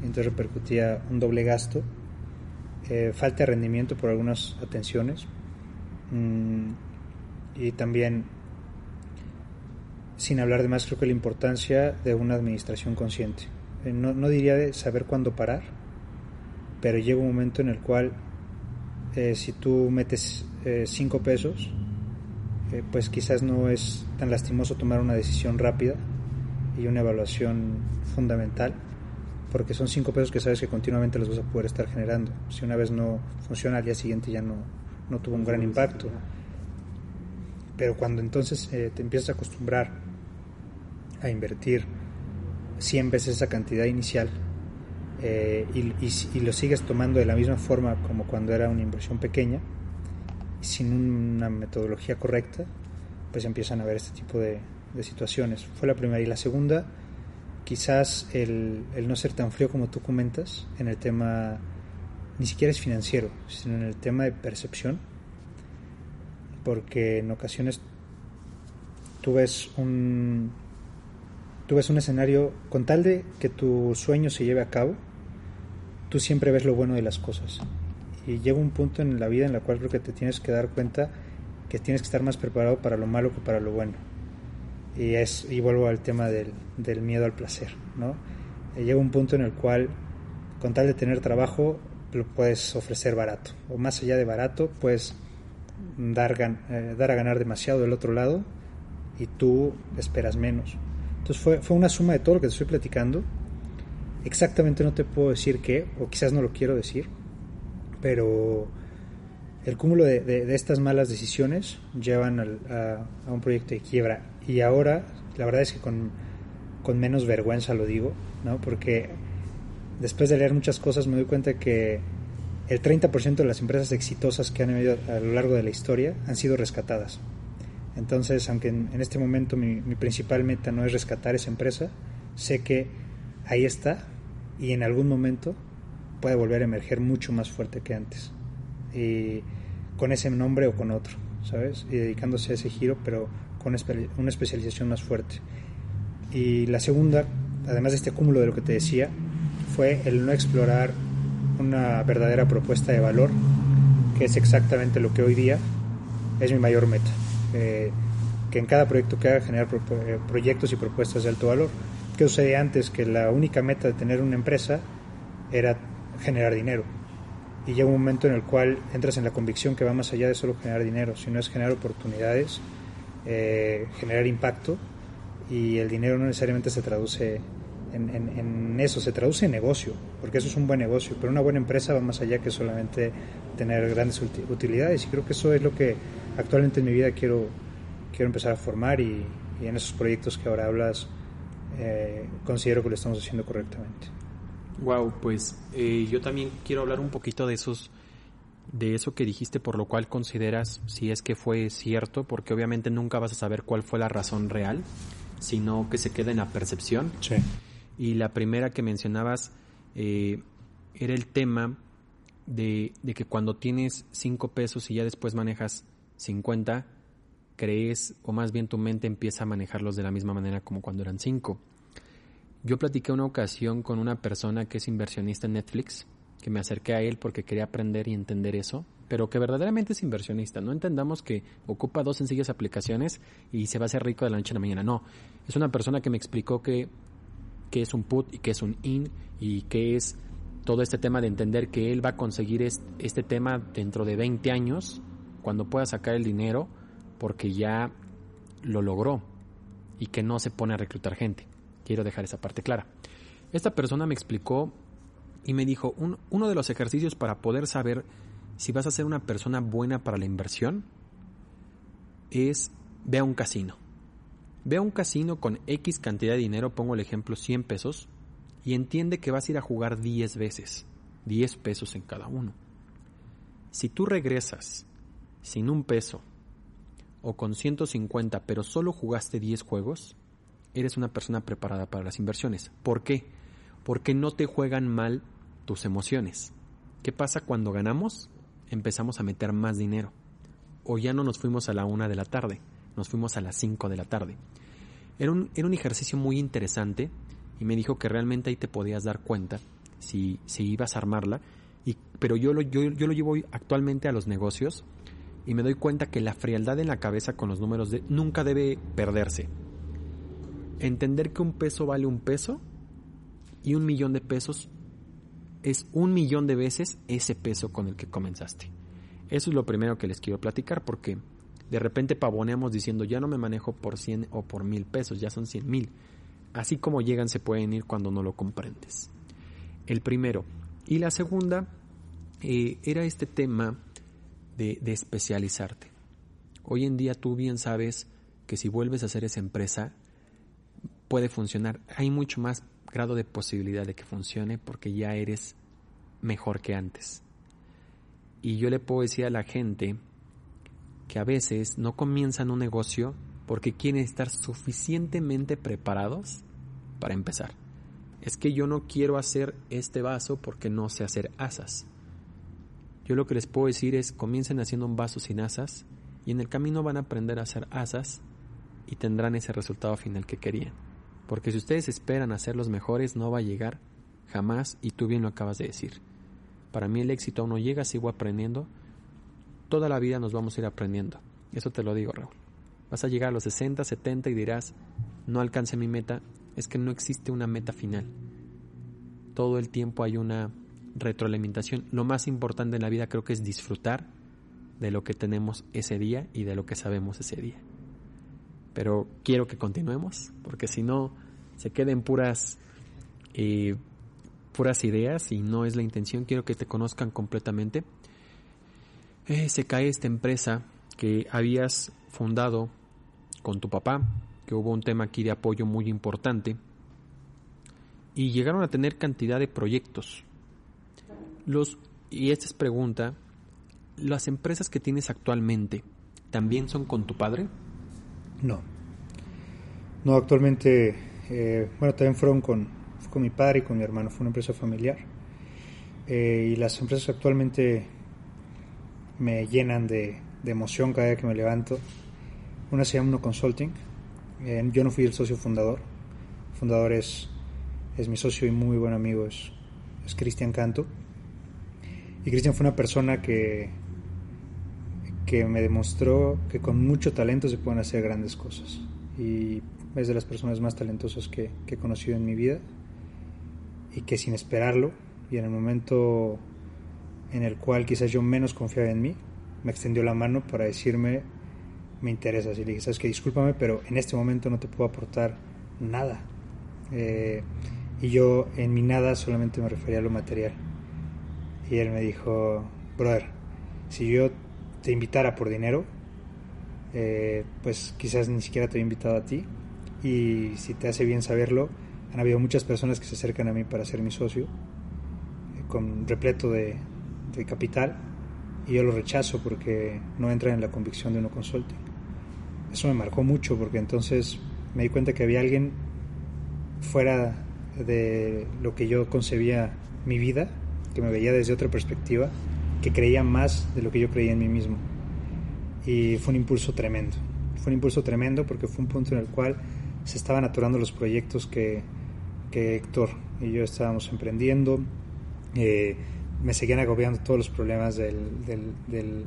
entonces repercutía un doble gasto eh, falta de rendimiento por algunas atenciones mm, y también, sin hablar de más, creo que la importancia de una administración consciente. Eh, no, no, diría de saber cuándo parar, pero llega un momento en el cual eh, si tú metes cinco pesos, pues quizás no es tan lastimoso tomar una decisión rápida y una evaluación fundamental porque son cinco pesos que sabes que continuamente los vas a poder estar generando. Si una vez no funciona, al día siguiente ya no, no tuvo un gran impacto. Pero cuando entonces eh, te empiezas a acostumbrar a invertir 100 veces esa cantidad inicial eh, y, lo sigues tomando de la misma forma como cuando era una inversión pequeña, sin una metodología correcta, pues empiezan a haber este tipo de, situaciones. Fue la primera. Y la segunda quizás el, no ser tan frío como tú comentas en el tema, ni siquiera es financiero, sino en el tema de percepción, porque en ocasiones tú ves un, tú ves un escenario con tal de que tu sueño se lleve a cabo, tú siempre ves lo bueno de las cosas. Y llega un punto en la vida en la cual creo que te tienes que dar cuenta que tienes que estar más preparado para lo malo que para lo bueno y, es, y vuelvo al tema del, del miedo al placer, ¿no? Llega un punto en el cual, con tal de tener trabajo, lo puedes ofrecer barato, o más allá de barato, puedes dar, eh, dar a ganar demasiado del otro lado y tú esperas menos. Entonces fue, fue una suma de todo lo que te estoy platicando. Exactamente no te puedo decir qué, o quizás no lo quiero decir, pero el cúmulo de, de, estas malas decisiones llevan a, a, un proyecto de quiebra y ahora, la verdad es que con, menos vergüenza lo digo, ¿no? Porque después de leer muchas cosas me doy cuenta que el 30% de las empresas exitosas que han habido a lo largo de la historia han sido rescatadas. Entonces, aunque en, este momento mi, principal meta no es rescatar esa empresa, sé que ahí está y en algún momento puede volver a emerger mucho más fuerte que antes. Y con ese nombre o con otro, ¿sabes? Y dedicándose a ese giro, pero con una especialización más fuerte. Y la segunda, además de este cúmulo de lo que te decía, fue el no explorar una verdadera propuesta de valor, que es exactamente lo que hoy día es mi mayor meta. Eh, que en cada proyecto que haga generar eh, proyectos y propuestas de alto valor. ¿Qué sucedía antes? Que la única meta de tener una empresa era generar dinero. Y llega un momento en el cual entras en la convicción que va más allá de solo generar dinero, sino es generar oportunidades eh, generar impacto y el dinero no necesariamente se traduce en, en, eso, se traduce en negocio, porque eso es un buen negocio, pero una buena empresa va más allá que solamente tener grandes utilidades y creo que eso es lo que actualmente en mi vida quiero, quiero empezar a formar y, en esos proyectos que ahora hablas eh, considero que lo estamos haciendo correctamente. Wow, pues eh, yo también quiero hablar un poquito de esos de eso que dijiste, por lo cual consideras si es que fue cierto, porque obviamente nunca vas a saber cuál fue la razón real, sino que se queda en la percepción. Sí. Y la primera que mencionabas eh, era el tema de, de, que cuando tienes 5 pesos y ya después manejas 50, crees, o más bien tu mente empieza a manejarlos de la misma manera como cuando eran 5. Yo platiqué una ocasión con una persona que es inversionista en Netflix, que me acerqué a él porque quería aprender y entender eso, pero que verdaderamente es inversionista. No entendamos que ocupa dos sencillas aplicaciones y se va a hacer rico de la noche a la mañana. No, es una persona que me explicó que, que es un put y que es un in y que es todo este tema de entender que él va a conseguir este, tema dentro de 20 años, cuando pueda sacar el dinero, porque ya lo logró y que no se pone a reclutar gente. Quiero dejar esa parte clara. Esta persona me explicó y me dijo, uno de los ejercicios para poder saber si vas a ser una persona buena para la inversión es ve a un casino. Ve a un casino con X cantidad de dinero, pongo el ejemplo 100 pesos, y entiende que vas a ir a jugar 10 veces, 10 pesos en cada uno. Si tú regresas sin un peso o con 150 pero solo jugaste 10 juegos, eres una persona preparada para las inversiones. ¿Por qué? porque no te juegan mal tus emociones. ¿Qué pasa cuando ganamos? Empezamos a meter más dinero. O ya no nos fuimos a la una de la tarde, nos fuimos a las cinco de la tarde. Era un, ejercicio muy interesante y me dijo que realmente ahí te podías dar cuenta si, ibas a armarla. Pero yo lo, yo lo llevo actualmente a los negocios y me doy cuenta que la frialdad en la cabeza con los números de, nunca debe perderse. Entender que un peso vale un peso y un millón de pesos es un millón de veces ese peso con el que comenzaste. Eso es lo primero que les quiero platicar porque de repente pavoneamos diciendo ya no me manejo por 100 o por mil pesos, ya son 100 mil. Así como llegan se pueden ir cuando no lo comprendes. El primero. Y la segunda eh, era este tema de, especializarte. Hoy en día tú bien sabes que si vuelves a hacer esa empresa puede funcionar. Hay mucho más grado de posibilidad de que funcione porque ya eres mejor que antes. Y yo le puedo decir a la gente que a veces no comienzan un negocio porque quieren estar suficientemente preparados para empezar. Es que yo no quiero hacer este vaso porque no sé hacer asas. Yo lo que les puedo decir es comiencen haciendo un vaso sin asas y en el camino van a aprender a hacer asas y tendrán ese resultado final que querían. Porque si ustedes esperan a ser los mejores, no va a llegar jamás y tú bien lo acabas de decir. Para mí el éxito aún no llega, sigo aprendiendo. Toda la vida nos vamos a ir aprendiendo. Eso te lo digo, Raúl. Vas a llegar a los 60, 70 y dirás, no alcance mi meta. Es que no existe una meta final. Todo el tiempo hay una retroalimentación. Lo más importante en la vida creo que es disfrutar de lo que tenemos ese día y de lo que sabemos ese día pero quiero que continuemos, porque si no, se queden puras, eh, puras ideas y no es la intención, quiero que te conozcan completamente. Eh, se cae esta empresa que habías fundado con tu papá, que hubo un tema aquí de apoyo muy importante, y llegaron a tener cantidad de proyectos. Los, y esta es pregunta, ¿las empresas que tienes actualmente también son con tu padre? No. No, actualmente, eh, bueno, también fueron con, con mi padre y con mi hermano, fue una empresa familiar. Eh, y las empresas actualmente me llenan de, emoción cada día que me levanto. Una se llama Uno Consulting. Eh, yo no fui el socio fundador. Fundador es, es mi socio y muy buen amigo, es, es Cristian Canto. Y Cristian fue una persona que que me demostró que con mucho talento se pueden hacer grandes cosas. Y es de las personas más talentosas que, he conocido en mi vida y que sin esperarlo y en el momento en el cual quizás yo menos confiaba en mí, me extendió la mano para decirme me interesas. Y le dije, sabes que discúlpame, pero en este momento no te puedo aportar nada. Eh, y yo en mi nada solamente me refería a lo material. Y él me dijo, brother, si yo te invitara por dinero, eh, pues quizás ni siquiera te he invitado a ti. Y si te hace bien saberlo, han habido muchas personas que se acercan a mí para ser mi socio, eh, con repleto de, capital, y yo lo rechazo porque no entra en la convicción de uno consulting. Eso me marcó mucho porque entonces me di cuenta que había alguien fuera de lo que yo concebía mi vida, que me veía desde otra perspectiva, que creía más de lo que yo creía en mí mismo. Y fue un impulso tremendo. Fue un impulso tremendo porque fue un punto en el cual se estaban aturando los proyectos que, que Héctor y yo estábamos emprendiendo. Eh, me seguían agobiando todos los problemas del, del,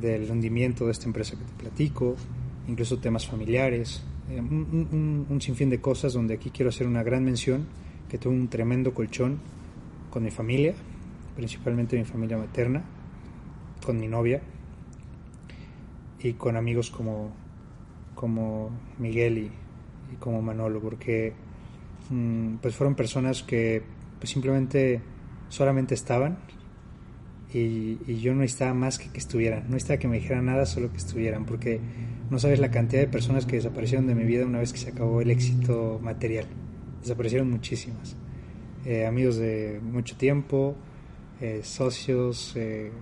del, hundimiento de esta empresa que te platico, incluso temas familiares, eh, un, un, un, sinfín de cosas donde aquí quiero hacer una gran mención, que tuve un tremendo colchón con mi familia, principalmente mi familia materna, con mi novia y con amigos como, como Miguel y, como Manolo, porque mm, pues fueron personas que pues simplemente solamente estaban y, y, yo no necesitaba más que que estuvieran, no necesitaba que me dijeran nada, solo que estuvieran, porque no sabes la cantidad de personas que desaparecieron de mi vida una vez que se acabó el éxito material, desaparecieron muchísimas, eh, amigos de mucho tiempo, eh, socios, eh,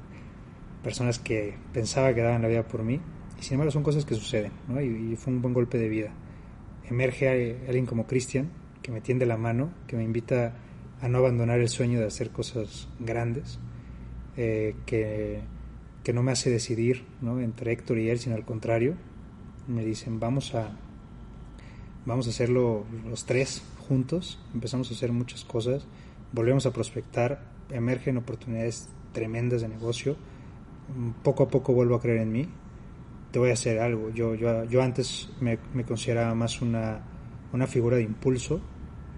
personas que pensaba que daban la vida por mí, y sin embargo son cosas que suceden, ¿no? y, fue un buen golpe de vida. Emerge alguien como Cristian, que me tiende la mano, que me invita a no abandonar el sueño de hacer cosas grandes, que, que, no me hace decidir ¿no? entre Héctor y él, sino al contrario, me dicen vamos a, vamos a hacerlo los tres juntos, empezamos a hacer muchas cosas, volvemos a prospectar, emergen oportunidades tremendas de negocio, poco a poco vuelvo a creer en mí, te voy a hacer algo, yo, yo, yo antes me, consideraba más una, una figura de impulso,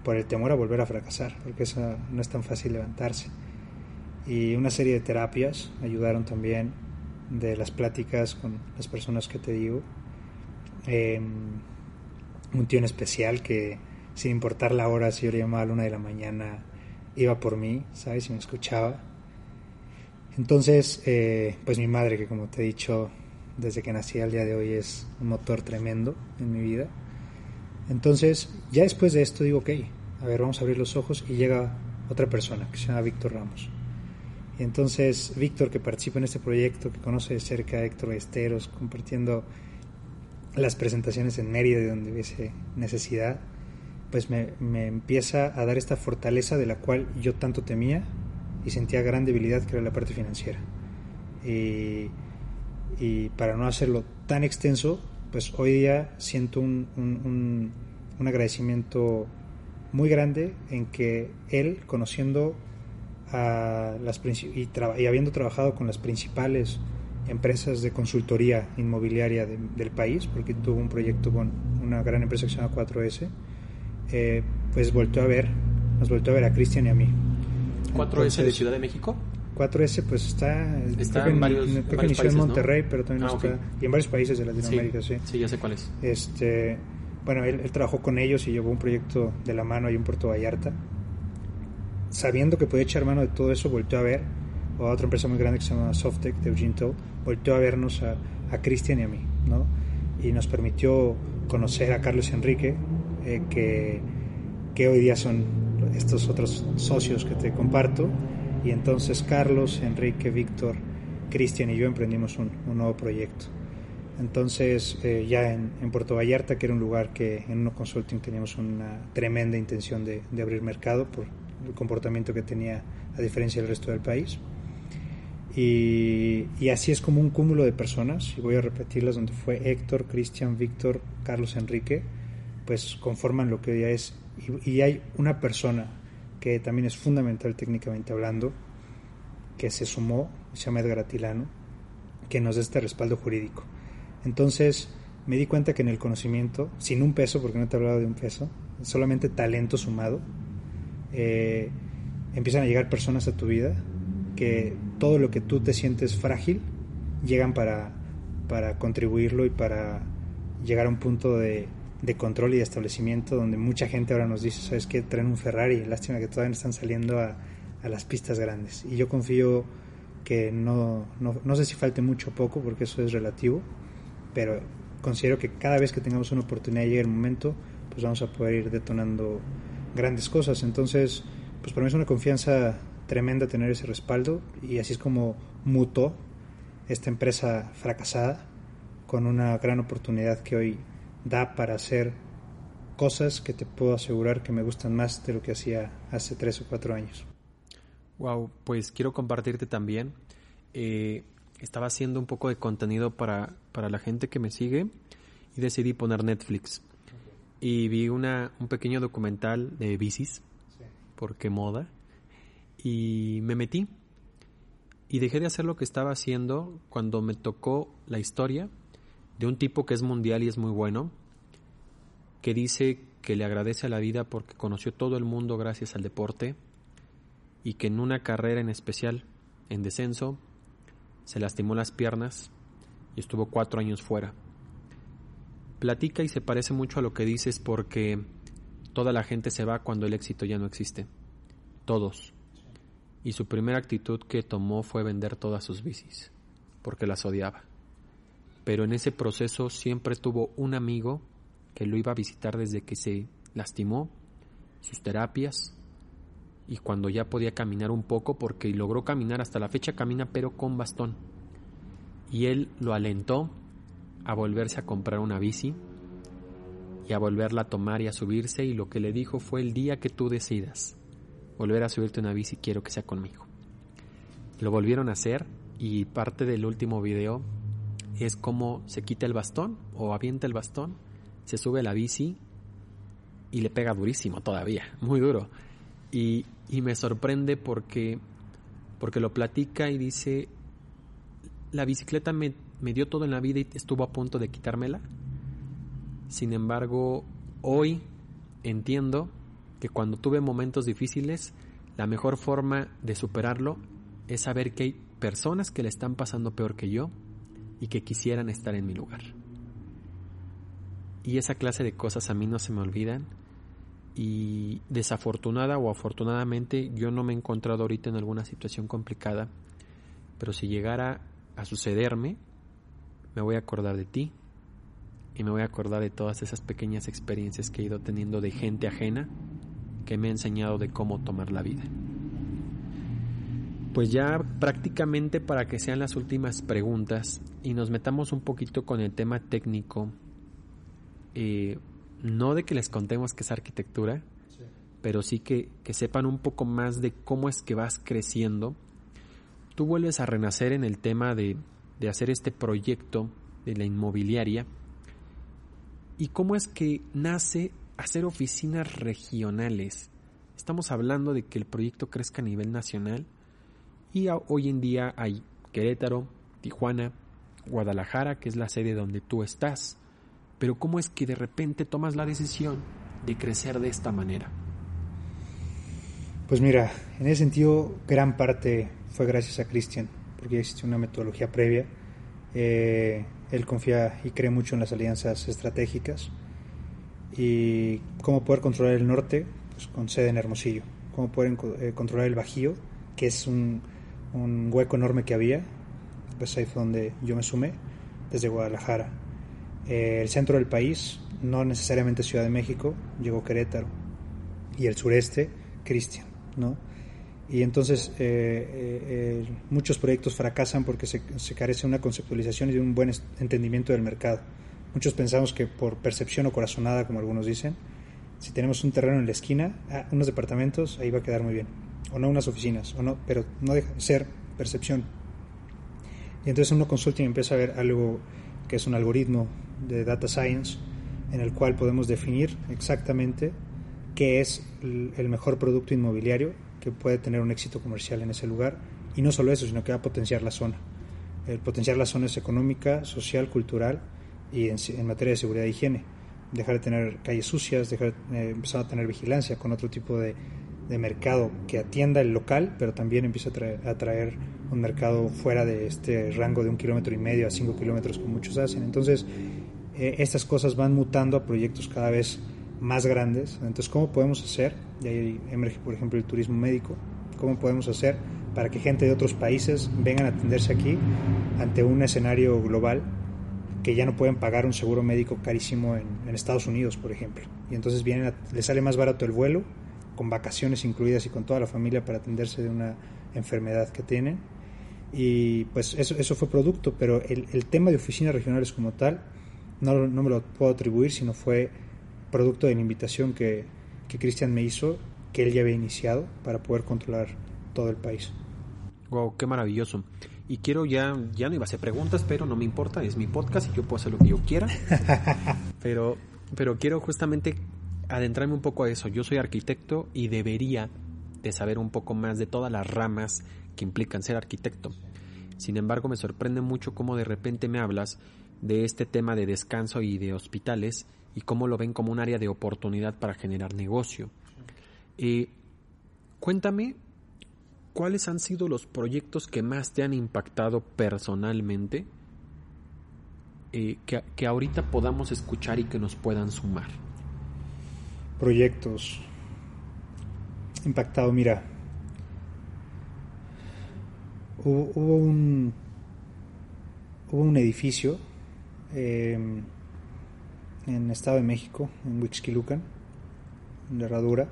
por el temor a volver a fracasar, porque eso no es tan fácil levantarse. Y una serie de terapias ayudaron también de las pláticas con las personas que te digo. Eh, un tío en especial que, sin importar la hora, si yo le llamaba a la una de la mañana, iba por mí, ¿sabes? Y me escuchaba. Entonces, eh, pues mi madre, que como te he dicho, desde que nací al día de hoy es un motor tremendo en mi vida. Entonces, ya después de esto digo, ok, a ver, vamos a abrir los ojos y llega otra persona que se llama Víctor Ramos. Y entonces Víctor, que participa en este proyecto, que conoce de cerca a Héctor Esteros, compartiendo las presentaciones en Mérida de donde hubiese necesidad, pues me, me, empieza a dar esta fortaleza de la cual yo tanto temía y sentía gran debilidad, que era la parte financiera. Y, y para no hacerlo tan extenso, pues hoy día siento un, un, un, agradecimiento muy grande en que él, conociendo a las y, y, habiendo trabajado con las principales empresas de consultoría inmobiliaria de, del país, porque tuvo un proyecto con una gran empresa que se llama 4S, eh, pues volvió a ver, nos volvió a ver a Cristian y a mí. ¿4S Entonces, de Ciudad de México? 4S pues está, está en, varios, creo que varios inició países, en Monterrey, ¿no? pero también ah, está, okay. y en varios países de Latinoamérica, sí. Sí, sí ya sé cuál es. Este, bueno, él, él, trabajó con ellos y llevó un proyecto de la mano ahí en Puerto Vallarta. Sabiendo que podía echar mano de todo eso, volteó a ver a otra empresa muy grande que se llama Softec de Eugene Toll, volteó a vernos a, a Cristian y a mí, ¿no? Y nos permitió conocer a Carlos Enrique, eh, que, que hoy día son estos otros socios que te comparto. Y entonces Carlos, Enrique, Víctor, Cristian y yo emprendimos un, un nuevo proyecto. Entonces, eh, ya en, en, Puerto Vallarta, que era un lugar que en uno consulting teníamos una tremenda intención de, de, abrir mercado por el comportamiento que tenía a diferencia del resto del país. Y, y así es como un cúmulo de personas, y voy a repetirlas, donde fue Héctor, Cristian, Víctor, Carlos Enrique, pues conforman lo que hoy es. Y, hay una persona que también es fundamental técnicamente hablando, que se sumó, se llama Edgar Atilano, que nos da este respaldo jurídico. Entonces me di cuenta que en el conocimiento, sin un peso, porque no te he hablado de un peso, solamente talento sumado, eh, empiezan a llegar personas a tu vida que todo lo que tú te sientes frágil, llegan para, para contribuirlo y para llegar a un punto de, de control y de establecimiento donde mucha gente ahora nos dice, ¿sabes qué? Traen un Ferrari, lástima que todavía no están saliendo a, a las pistas grandes. Y yo confío que no, no, no sé si falte mucho o poco, porque eso es relativo, pero considero que cada vez que tengamos una oportunidad y llegue el momento, pues vamos a poder ir detonando grandes cosas. Entonces, pues para mí es una confianza tremenda tener ese respaldo y así es como mutó esta empresa fracasada con una gran oportunidad que hoy da para hacer cosas que te puedo asegurar que me gustan más de lo que hacía hace tres o cuatro años. Wow, pues quiero compartirte también. Eh, estaba haciendo un poco de contenido para, para la gente que me sigue y decidí poner Netflix. Y vi una, un pequeño documental de bicis, porque moda, y me metí. Y dejé de hacer lo que estaba haciendo cuando me tocó la historia de un tipo que es mundial y es muy bueno, que dice que le agradece a la vida porque conoció todo el mundo gracias al deporte y que en una carrera en especial, en descenso, se lastimó las piernas y estuvo cuatro años fuera. Platica y se parece mucho a lo que dices porque toda la gente se va cuando el éxito ya no existe. Todos. Y su primera actitud que tomó fue vender todas sus bicis, porque las odiaba. Pero en ese proceso siempre tuvo un amigo que lo iba a visitar desde que se lastimó, sus terapias, y cuando ya podía caminar un poco, porque logró caminar hasta la fecha, camina pero con bastón. Y él lo alentó a volverse a comprar una bici y a volverla a tomar y a subirse y lo que le dijo fue el día que tú decidas volver a subirte una bici quiero que sea conmigo. Lo volvieron a hacer y parte del último video es como se quita el bastón o avienta el bastón, se sube a la bici y le pega durísimo todavía, muy duro. Y, y me sorprende porque, porque lo platica y dice, la bicicleta me, me dio todo en la vida y estuvo a punto de quitármela. Sin embargo, hoy entiendo que cuando tuve momentos difíciles, la mejor forma de superarlo es saber que hay personas que le están pasando peor que yo y que quisieran estar en mi lugar. Y esa clase de cosas a mí no se me olvidan y desafortunada o afortunadamente yo no me he encontrado ahorita en alguna situación complicada, pero si llegara a sucederme, me voy a acordar de ti y me voy a acordar de todas esas pequeñas experiencias que he ido teniendo de gente ajena que me ha enseñado de cómo tomar la vida. Pues ya prácticamente para que sean las últimas preguntas y nos metamos un poquito con el tema técnico, eh, no de que les contemos qué es arquitectura, pero sí que, que sepan un poco más de cómo es que vas creciendo. Tú vuelves a renacer en el tema de, de hacer este proyecto de la inmobiliaria y cómo es que nace hacer oficinas regionales. Estamos hablando de que el proyecto crezca a nivel nacional y hoy en día hay Querétaro, Tijuana, Guadalajara, que es la sede donde tú estás. Pero ¿cómo es que de repente tomas la decisión de crecer de esta manera? Pues mira, en ese sentido, gran parte fue gracias a Cristian, porque existe una metodología previa. Eh, él confía y cree mucho en las alianzas estratégicas y cómo poder controlar el norte pues, con sede en Hermosillo, cómo poder eh, controlar el Bajío, que es un, un, hueco enorme que había, pues ahí fue donde yo me sumé, desde Guadalajara. Eh, el centro del país, no necesariamente Ciudad de México, llegó Querétaro, y el sureste, Cristian, ¿no? Y entonces eh, muchos proyectos fracasan porque se, se carece de una conceptualización y de un buen entendimiento del mercado. Muchos pensamos que por percepción o corazonada, como algunos dicen, si tenemos un terreno en la esquina, ah, unos departamentos, ahí va a quedar muy bien. O no unas oficinas, o no, pero no deja de ser percepción. Y entonces uno consulta y empieza a ver algo que es un algoritmo de data science en el cual podemos definir exactamente qué es el mejor producto inmobiliario que puede tener un éxito comercial en ese lugar. Y no solo eso, sino que va a potenciar la zona. El potenciar la zona es económica, social, cultural y en, materia de seguridad e higiene. Dejar de tener calles sucias, dejar, eh, empezar a tener vigilancia con otro tipo de, de mercado que atienda el local, pero también empieza a atraer, un mercado fuera de este rango de un kilómetro y medio a cinco kilómetros que muchos hacen. Entonces, eh, estas cosas van mutando a proyectos cada vez más grandes. Entonces, ¿cómo podemos hacer? Y ahí emerge, por ejemplo, el turismo médico. ¿Cómo podemos hacer para que gente de otros países vengan a atenderse aquí ante un escenario global que ya no pueden pagar un seguro médico carísimo en, Estados Unidos, por ejemplo? Y entonces vienen les sale más barato el vuelo, con vacaciones incluidas y con toda la familia para atenderse de una enfermedad que tienen. Y pues eso, eso fue producto, pero el, el tema de oficinas regionales como tal no, no me lo puedo atribuir, sino fue producto de la invitación que, que Cristian me hizo, que él ya había iniciado para poder controlar todo el país. Wow, qué maravilloso. Y quiero ya, ya no iba a hacer preguntas, pero no me importa, es mi podcast y yo puedo hacer lo que yo quiera. pero, pero quiero justamente adentrarme un poco a eso. Yo soy arquitecto y debería de saber un poco más de todas las ramas que implican ser arquitecto. Sin embargo, me sorprende mucho cómo de repente me hablas de este tema de descanso y de hospitales y cómo lo ven como un área de oportunidad para generar negocio. Eh, cuéntame, ¿cuáles han sido los proyectos que más te han impactado personalmente eh, que, que ahorita podamos escuchar y que nos puedan sumar? Proyectos impactado, mira, hubo, un hubo un edificio em, en Estado de México, en Huixquilucan, en la Herradura,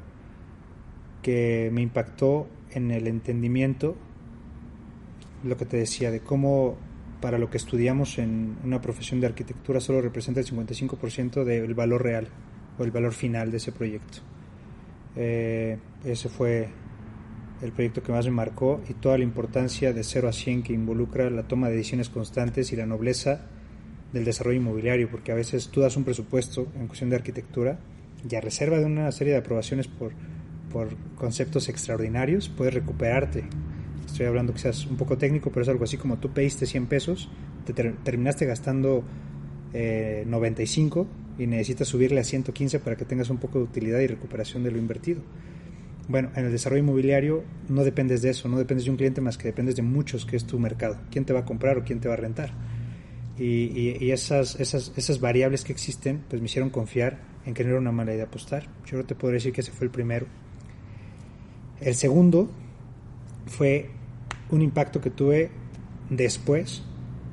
que me impactó en el entendimiento, lo que te decía, de cómo para lo que estudiamos en una profesión de arquitectura solo representa el 55% del valor real o el valor final de ese proyecto. Eh, ese fue el proyecto que más me marcó y toda la importancia de 0 a 100 que involucra la toma de decisiones constantes y la nobleza del desarrollo inmobiliario, porque a veces tú das un presupuesto en cuestión de arquitectura y a reserva de una serie de aprobaciones por, por conceptos extraordinarios, puedes recuperarte. Estoy hablando quizás un poco técnico, pero es algo así como tú pediste 100 pesos, te terminaste gastando 95 eh, y necesitas subirle a 115 para que tengas un poco de utilidad y recuperación de lo invertido. Bueno, en el desarrollo inmobiliario no dependes de eso, no dependes de un cliente más que dependes de muchos, que es tu mercado. ¿Quién te va a comprar o quién te va a rentar? Y, esas variables que existen, pues me hicieron confiar en que no era una mala idea apostar. Yo no te podría decir que ese fue el primero. El segundo fue un impacto que tuve después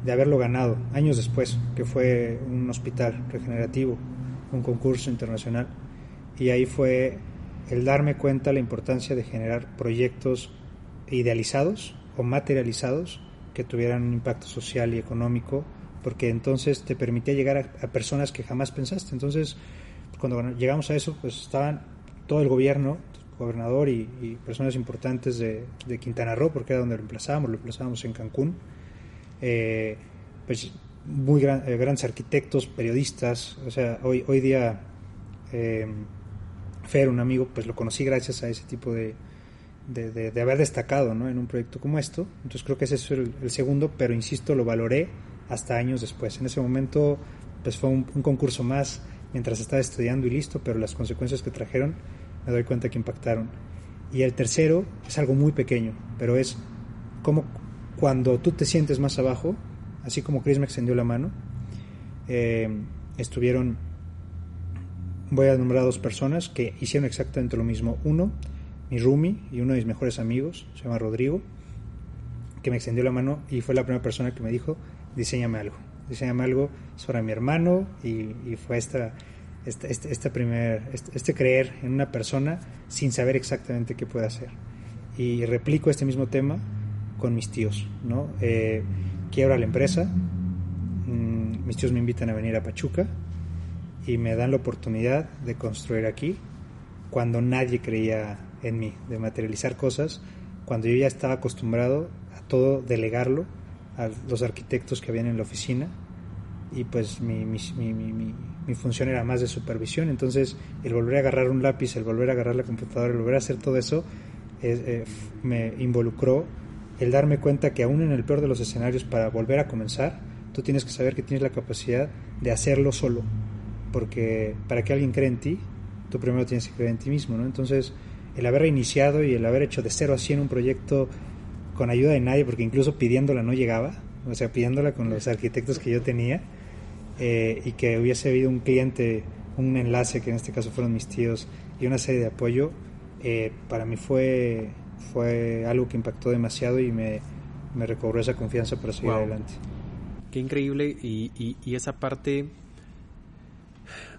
de haberlo ganado, años después, que fue un hospital regenerativo, un concurso internacional. Y ahí fue el darme cuenta la importancia de generar proyectos idealizados o materializados que tuvieran un impacto social y económico, porque entonces te permitía llegar a, personas que jamás pensaste. Entonces, cuando llegamos a eso, pues estaban todo el gobierno, gobernador y, personas importantes de, Quintana Roo, porque era donde lo emplazábamos, lo emplazábamos en Cancún, eh, pues muy eh, grandes arquitectos, periodistas, o sea, hoy, hoy día... Eh, Fer, un amigo, pues lo conocí gracias a ese tipo de, de, haber destacado ¿no? en un proyecto como esto. Entonces creo que ese es el, segundo, pero insisto, lo valoré hasta años después. En ese momento pues fue un, concurso más mientras estaba estudiando y listo, pero las consecuencias que trajeron me doy cuenta que impactaron. Y el tercero es algo muy pequeño, pero es como cuando tú te sientes más abajo, así como Chris me extendió la mano, eh, estuvieron voy a nombrar a dos personas que hicieron exactamente lo mismo. Uno, mi roomie y uno de mis mejores amigos, se llama Rodrigo, que me extendió la mano y fue la primera persona que me dijo, diseñame algo. Diseñame algo sobre mi hermano y, fue esta, este, este, este, primer, este, creer en una persona sin saber exactamente qué puede hacer. Y replico este mismo tema con mis tíos, ¿no? Eh, quiebra la empresa, mm, mis tíos me invitan a venir a Pachuca, y me dan la oportunidad de construir aquí cuando nadie creía en mí, de materializar cosas, cuando yo ya estaba acostumbrado a todo delegarlo a los arquitectos que habían en la oficina y pues mi, mi, mi, mi, función era más de supervisión, entonces el volver a agarrar un lápiz, el volver a agarrar la computadora, el volver a hacer todo eso, eh, me involucró el darme cuenta que aún en el peor de los escenarios para volver a comenzar, tú tienes que saber que tienes la capacidad de hacerlo solo, porque para que alguien cree en ti, tú primero tienes que creer en ti mismo, ¿no? Entonces, el haber iniciado y el haber hecho de cero a 100 un proyecto con ayuda de nadie, porque incluso pidiéndola no llegaba, o sea, pidiéndola con los arquitectos que yo tenía, eh, y que hubiese habido un cliente, un enlace, que en este caso fueron mis tíos, y una serie de apoyo, eh, para mí fue, fue algo que impactó demasiado y me, me recobró esa confianza para seguir adelante. Qué increíble y, y, esa parte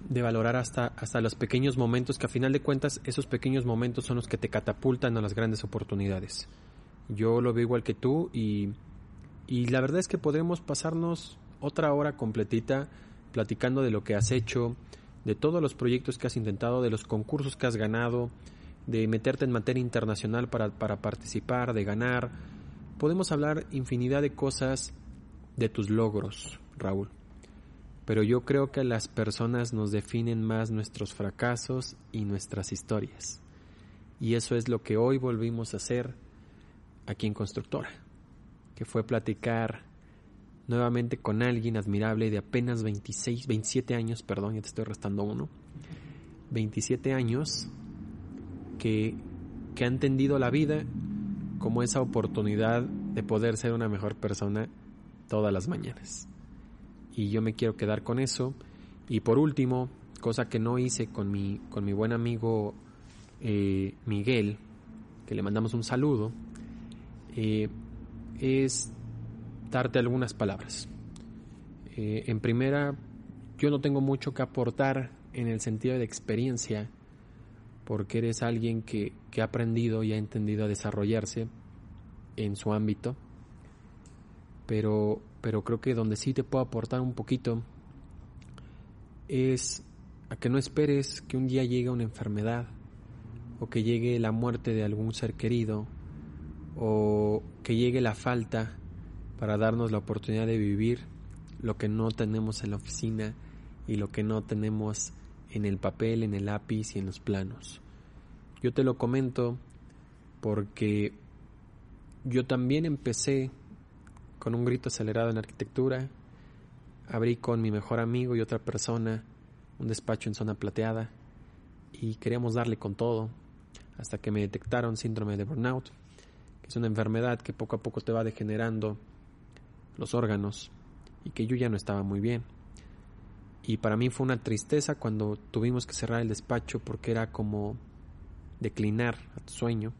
de valorar hasta, hasta los pequeños momentos, que a final de cuentas esos pequeños momentos son los que te catapultan a las grandes oportunidades. Yo lo veo igual que tú y, y la verdad es que podremos pasarnos otra hora completita platicando de lo que has hecho, de todos los proyectos que has intentado, de los concursos que has ganado, de meterte en materia internacional para, para participar, de ganar. Podemos hablar infinidad de cosas de tus logros, Raúl. Pero yo creo que las personas nos definen más nuestros fracasos y nuestras historias. Y eso es lo que hoy volvimos a hacer aquí en Constructora, que fue platicar nuevamente con alguien admirable de apenas 26, 27 años, perdón, ya te estoy restando uno, 27 años que, ha entendido la vida como esa oportunidad de poder ser una mejor persona todas las mañanas. Y yo me quiero quedar con eso. Y por último, cosa que no hice con mi, con mi buen amigo eh, Miguel, que le mandamos un saludo, eh, es darte algunas palabras. Eh, en primera, yo no tengo mucho que aportar en el sentido de experiencia, porque eres alguien que, que ha aprendido y ha entendido a desarrollarse en su ámbito. Pero, pero creo que donde sí te puedo aportar un poquito es a que no esperes que un día llegue una enfermedad o que llegue la muerte de algún ser querido o que llegue la falta para darnos la oportunidad de vivir lo que no tenemos en la oficina y lo que no tenemos en el papel, en el lápiz y en los planos. Yo te lo comento porque yo también empecé con un grito acelerado en arquitectura. Abrí con mi mejor amigo y otra persona un despacho en zona plateada y queríamos darle con todo hasta que me detectaron síndrome de burnout, que es una enfermedad que poco a poco te va degenerando los órganos y que yo ya no estaba muy bien. Y para mí fue una tristeza cuando tuvimos que cerrar el despacho porque era como declinar a tu sueño.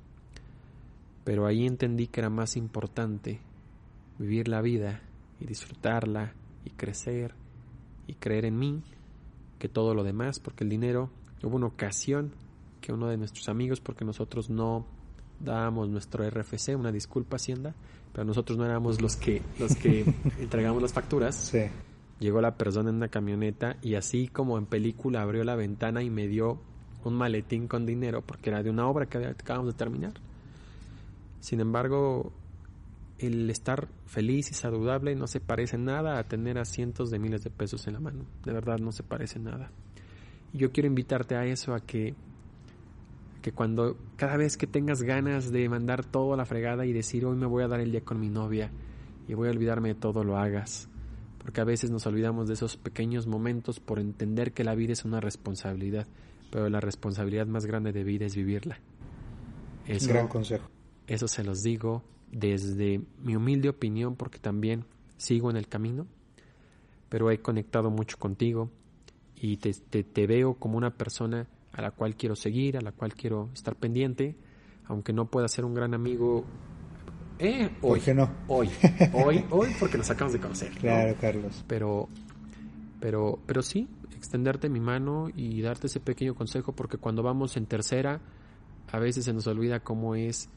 Pero ahí entendí que era más importante vivir la vida y disfrutarla y crecer y creer en mí que todo lo demás, porque el dinero, hubo una ocasión que uno de nuestros amigos, porque nosotros no dábamos nuestro RFC, una disculpa Hacienda, pero nosotros no éramos los que los que entregamos las facturas. Llegó la persona en una camioneta y así como en película abrió la ventana y me dio un maletín con dinero porque era de una obra que acabamos de terminar. Sin embargo, el estar feliz y saludable no se parece nada a tener a cientos de miles de pesos en la mano. De verdad no se parece nada. Y yo quiero invitarte a eso, a que, que cuando cada vez que tengas ganas de mandar todo a la fregada y decir hoy me voy a dar el día con mi novia y voy a olvidarme de todo, lo hagas. Porque a veces nos olvidamos de esos pequeños momentos por entender que la vida es una responsabilidad, pero la responsabilidad más grande de vida es vivirla. Eso, Gran consejo. Eso se los digo desde mi humilde opinión, porque también sigo en el camino, pero he conectado mucho contigo y te, te, veo como una persona a la cual quiero seguir, a la cual quiero estar pendiente, aunque no pueda ser un gran amigo. Eh, hoy, ¿Por qué no? Hoy, hoy, hoy, porque nos acabamos de conocer. Claro, Carlos. Pero, pero, pero sí, extenderte mi mano y darte ese pequeño consejo, porque cuando vamos en tercera, a veces se nos olvida cómo es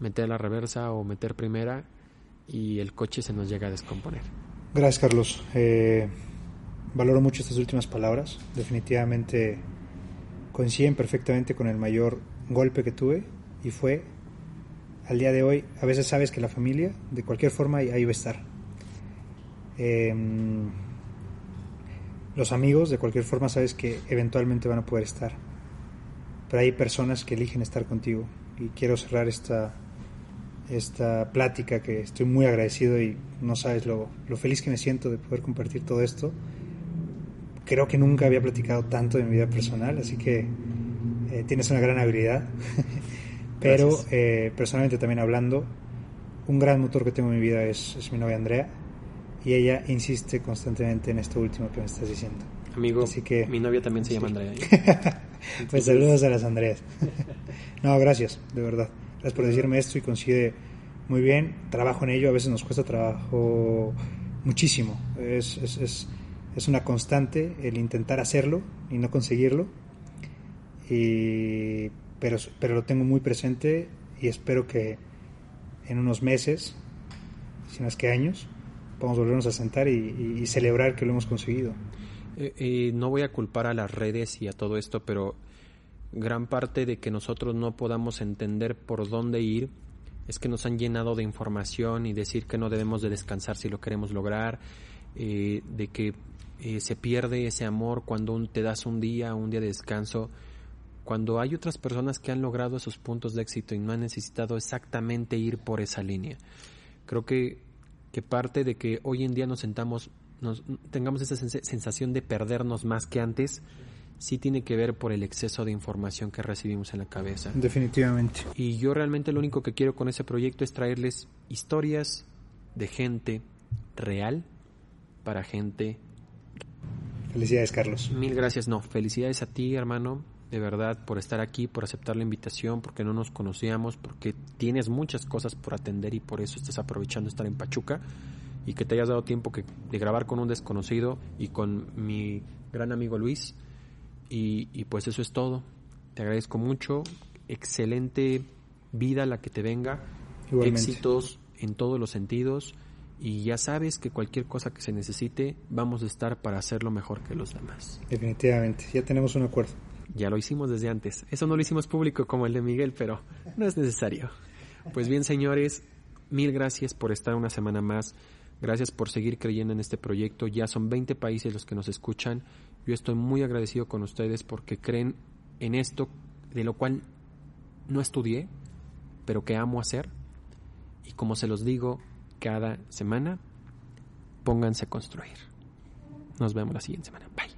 meter la reversa o meter primera y el coche se nos llega a descomponer. Gracias, Carlos. Eh, valoro mucho estas últimas palabras. Definitivamente coinciden perfectamente con el mayor golpe que tuve y fue al día de hoy. A veces sabes que la familia, de cualquier forma, ahí va a estar. Em, los amigos, de cualquier forma, sabes que eventualmente van a poder estar. Pero hay personas que eligen estar contigo. Y quiero cerrar esta, esta plática que estoy muy agradecido y no sabes lo, feliz que me siento de poder compartir todo esto. Creo que nunca había platicado tanto de mi vida personal, así que Eh, tienes una gran habilidad. Pero eh, personalmente también hablando, un gran motor que tengo en mi vida es, es mi novia Andrea y ella insiste constantemente en esto último que me estás diciendo. Amigo, Así que- mi novia también se llama Andrea. ¿eh? Pues saludos a las Andreas. no, gracias, de verdad. Gracias por decirme esto y coincide muy bien. Trabajo en ello, a veces nos cuesta trabajo muchísimo. Es, es, es, es una constante el intentar hacerlo y no conseguirlo. Y, pero, pero lo tengo muy presente y espero que en unos meses, si no es que años, podamos volvernos a sentar y, y- celebrar que lo hemos conseguido. Eh, eh, no voy a culpar a las redes y a todo esto, pero gran parte de que nosotros no podamos entender por dónde ir es que nos han llenado de información y decir que no debemos de descansar si lo queremos lograr, eh, de que eh, se pierde ese amor cuando te das un día, un día de descanso, cuando hay otras personas que han logrado esos puntos de éxito y no han necesitado exactamente ir por esa línea. Creo que, que parte de que hoy en día nos sentamos, nos, tengamos esa sens- sensación de perdernos más que antes, sí tiene que ver por el exceso de información que recibimos en la cabeza. Definitivamente. Y yo realmente lo único que quiero con ese proyecto es traerles historias de gente real para gente. Felicidades, Carlos. Mil gracias, no, felicidades a ti, hermano, de verdad, por estar aquí, por aceptar la invitación, porque no nos conocíamos, porque tienes muchas cosas por atender y por eso estás aprovechando estar en Pachuca y que te hayas dado tiempo que, de grabar con un desconocido y con mi gran amigo Luis. Y, y pues eso es todo. Te agradezco mucho. Excelente vida la que te venga. Igualmente. Éxitos en todos los sentidos. Y ya sabes que cualquier cosa que se necesite, vamos a estar para hacerlo mejor que los demás. Definitivamente, ya tenemos un acuerdo. Ya lo hicimos desde antes. Eso no lo hicimos público como el de Miguel, pero no es necesario. Pues bien, señores, mil gracias por estar una semana más. Gracias por seguir creyendo en este proyecto. Ya son 20 países los que nos escuchan. Yo estoy muy agradecido con ustedes porque creen en esto, de lo cual no estudié, pero que amo hacer. Y como se los digo cada semana, pónganse a construir. Nos vemos la siguiente semana. Bye.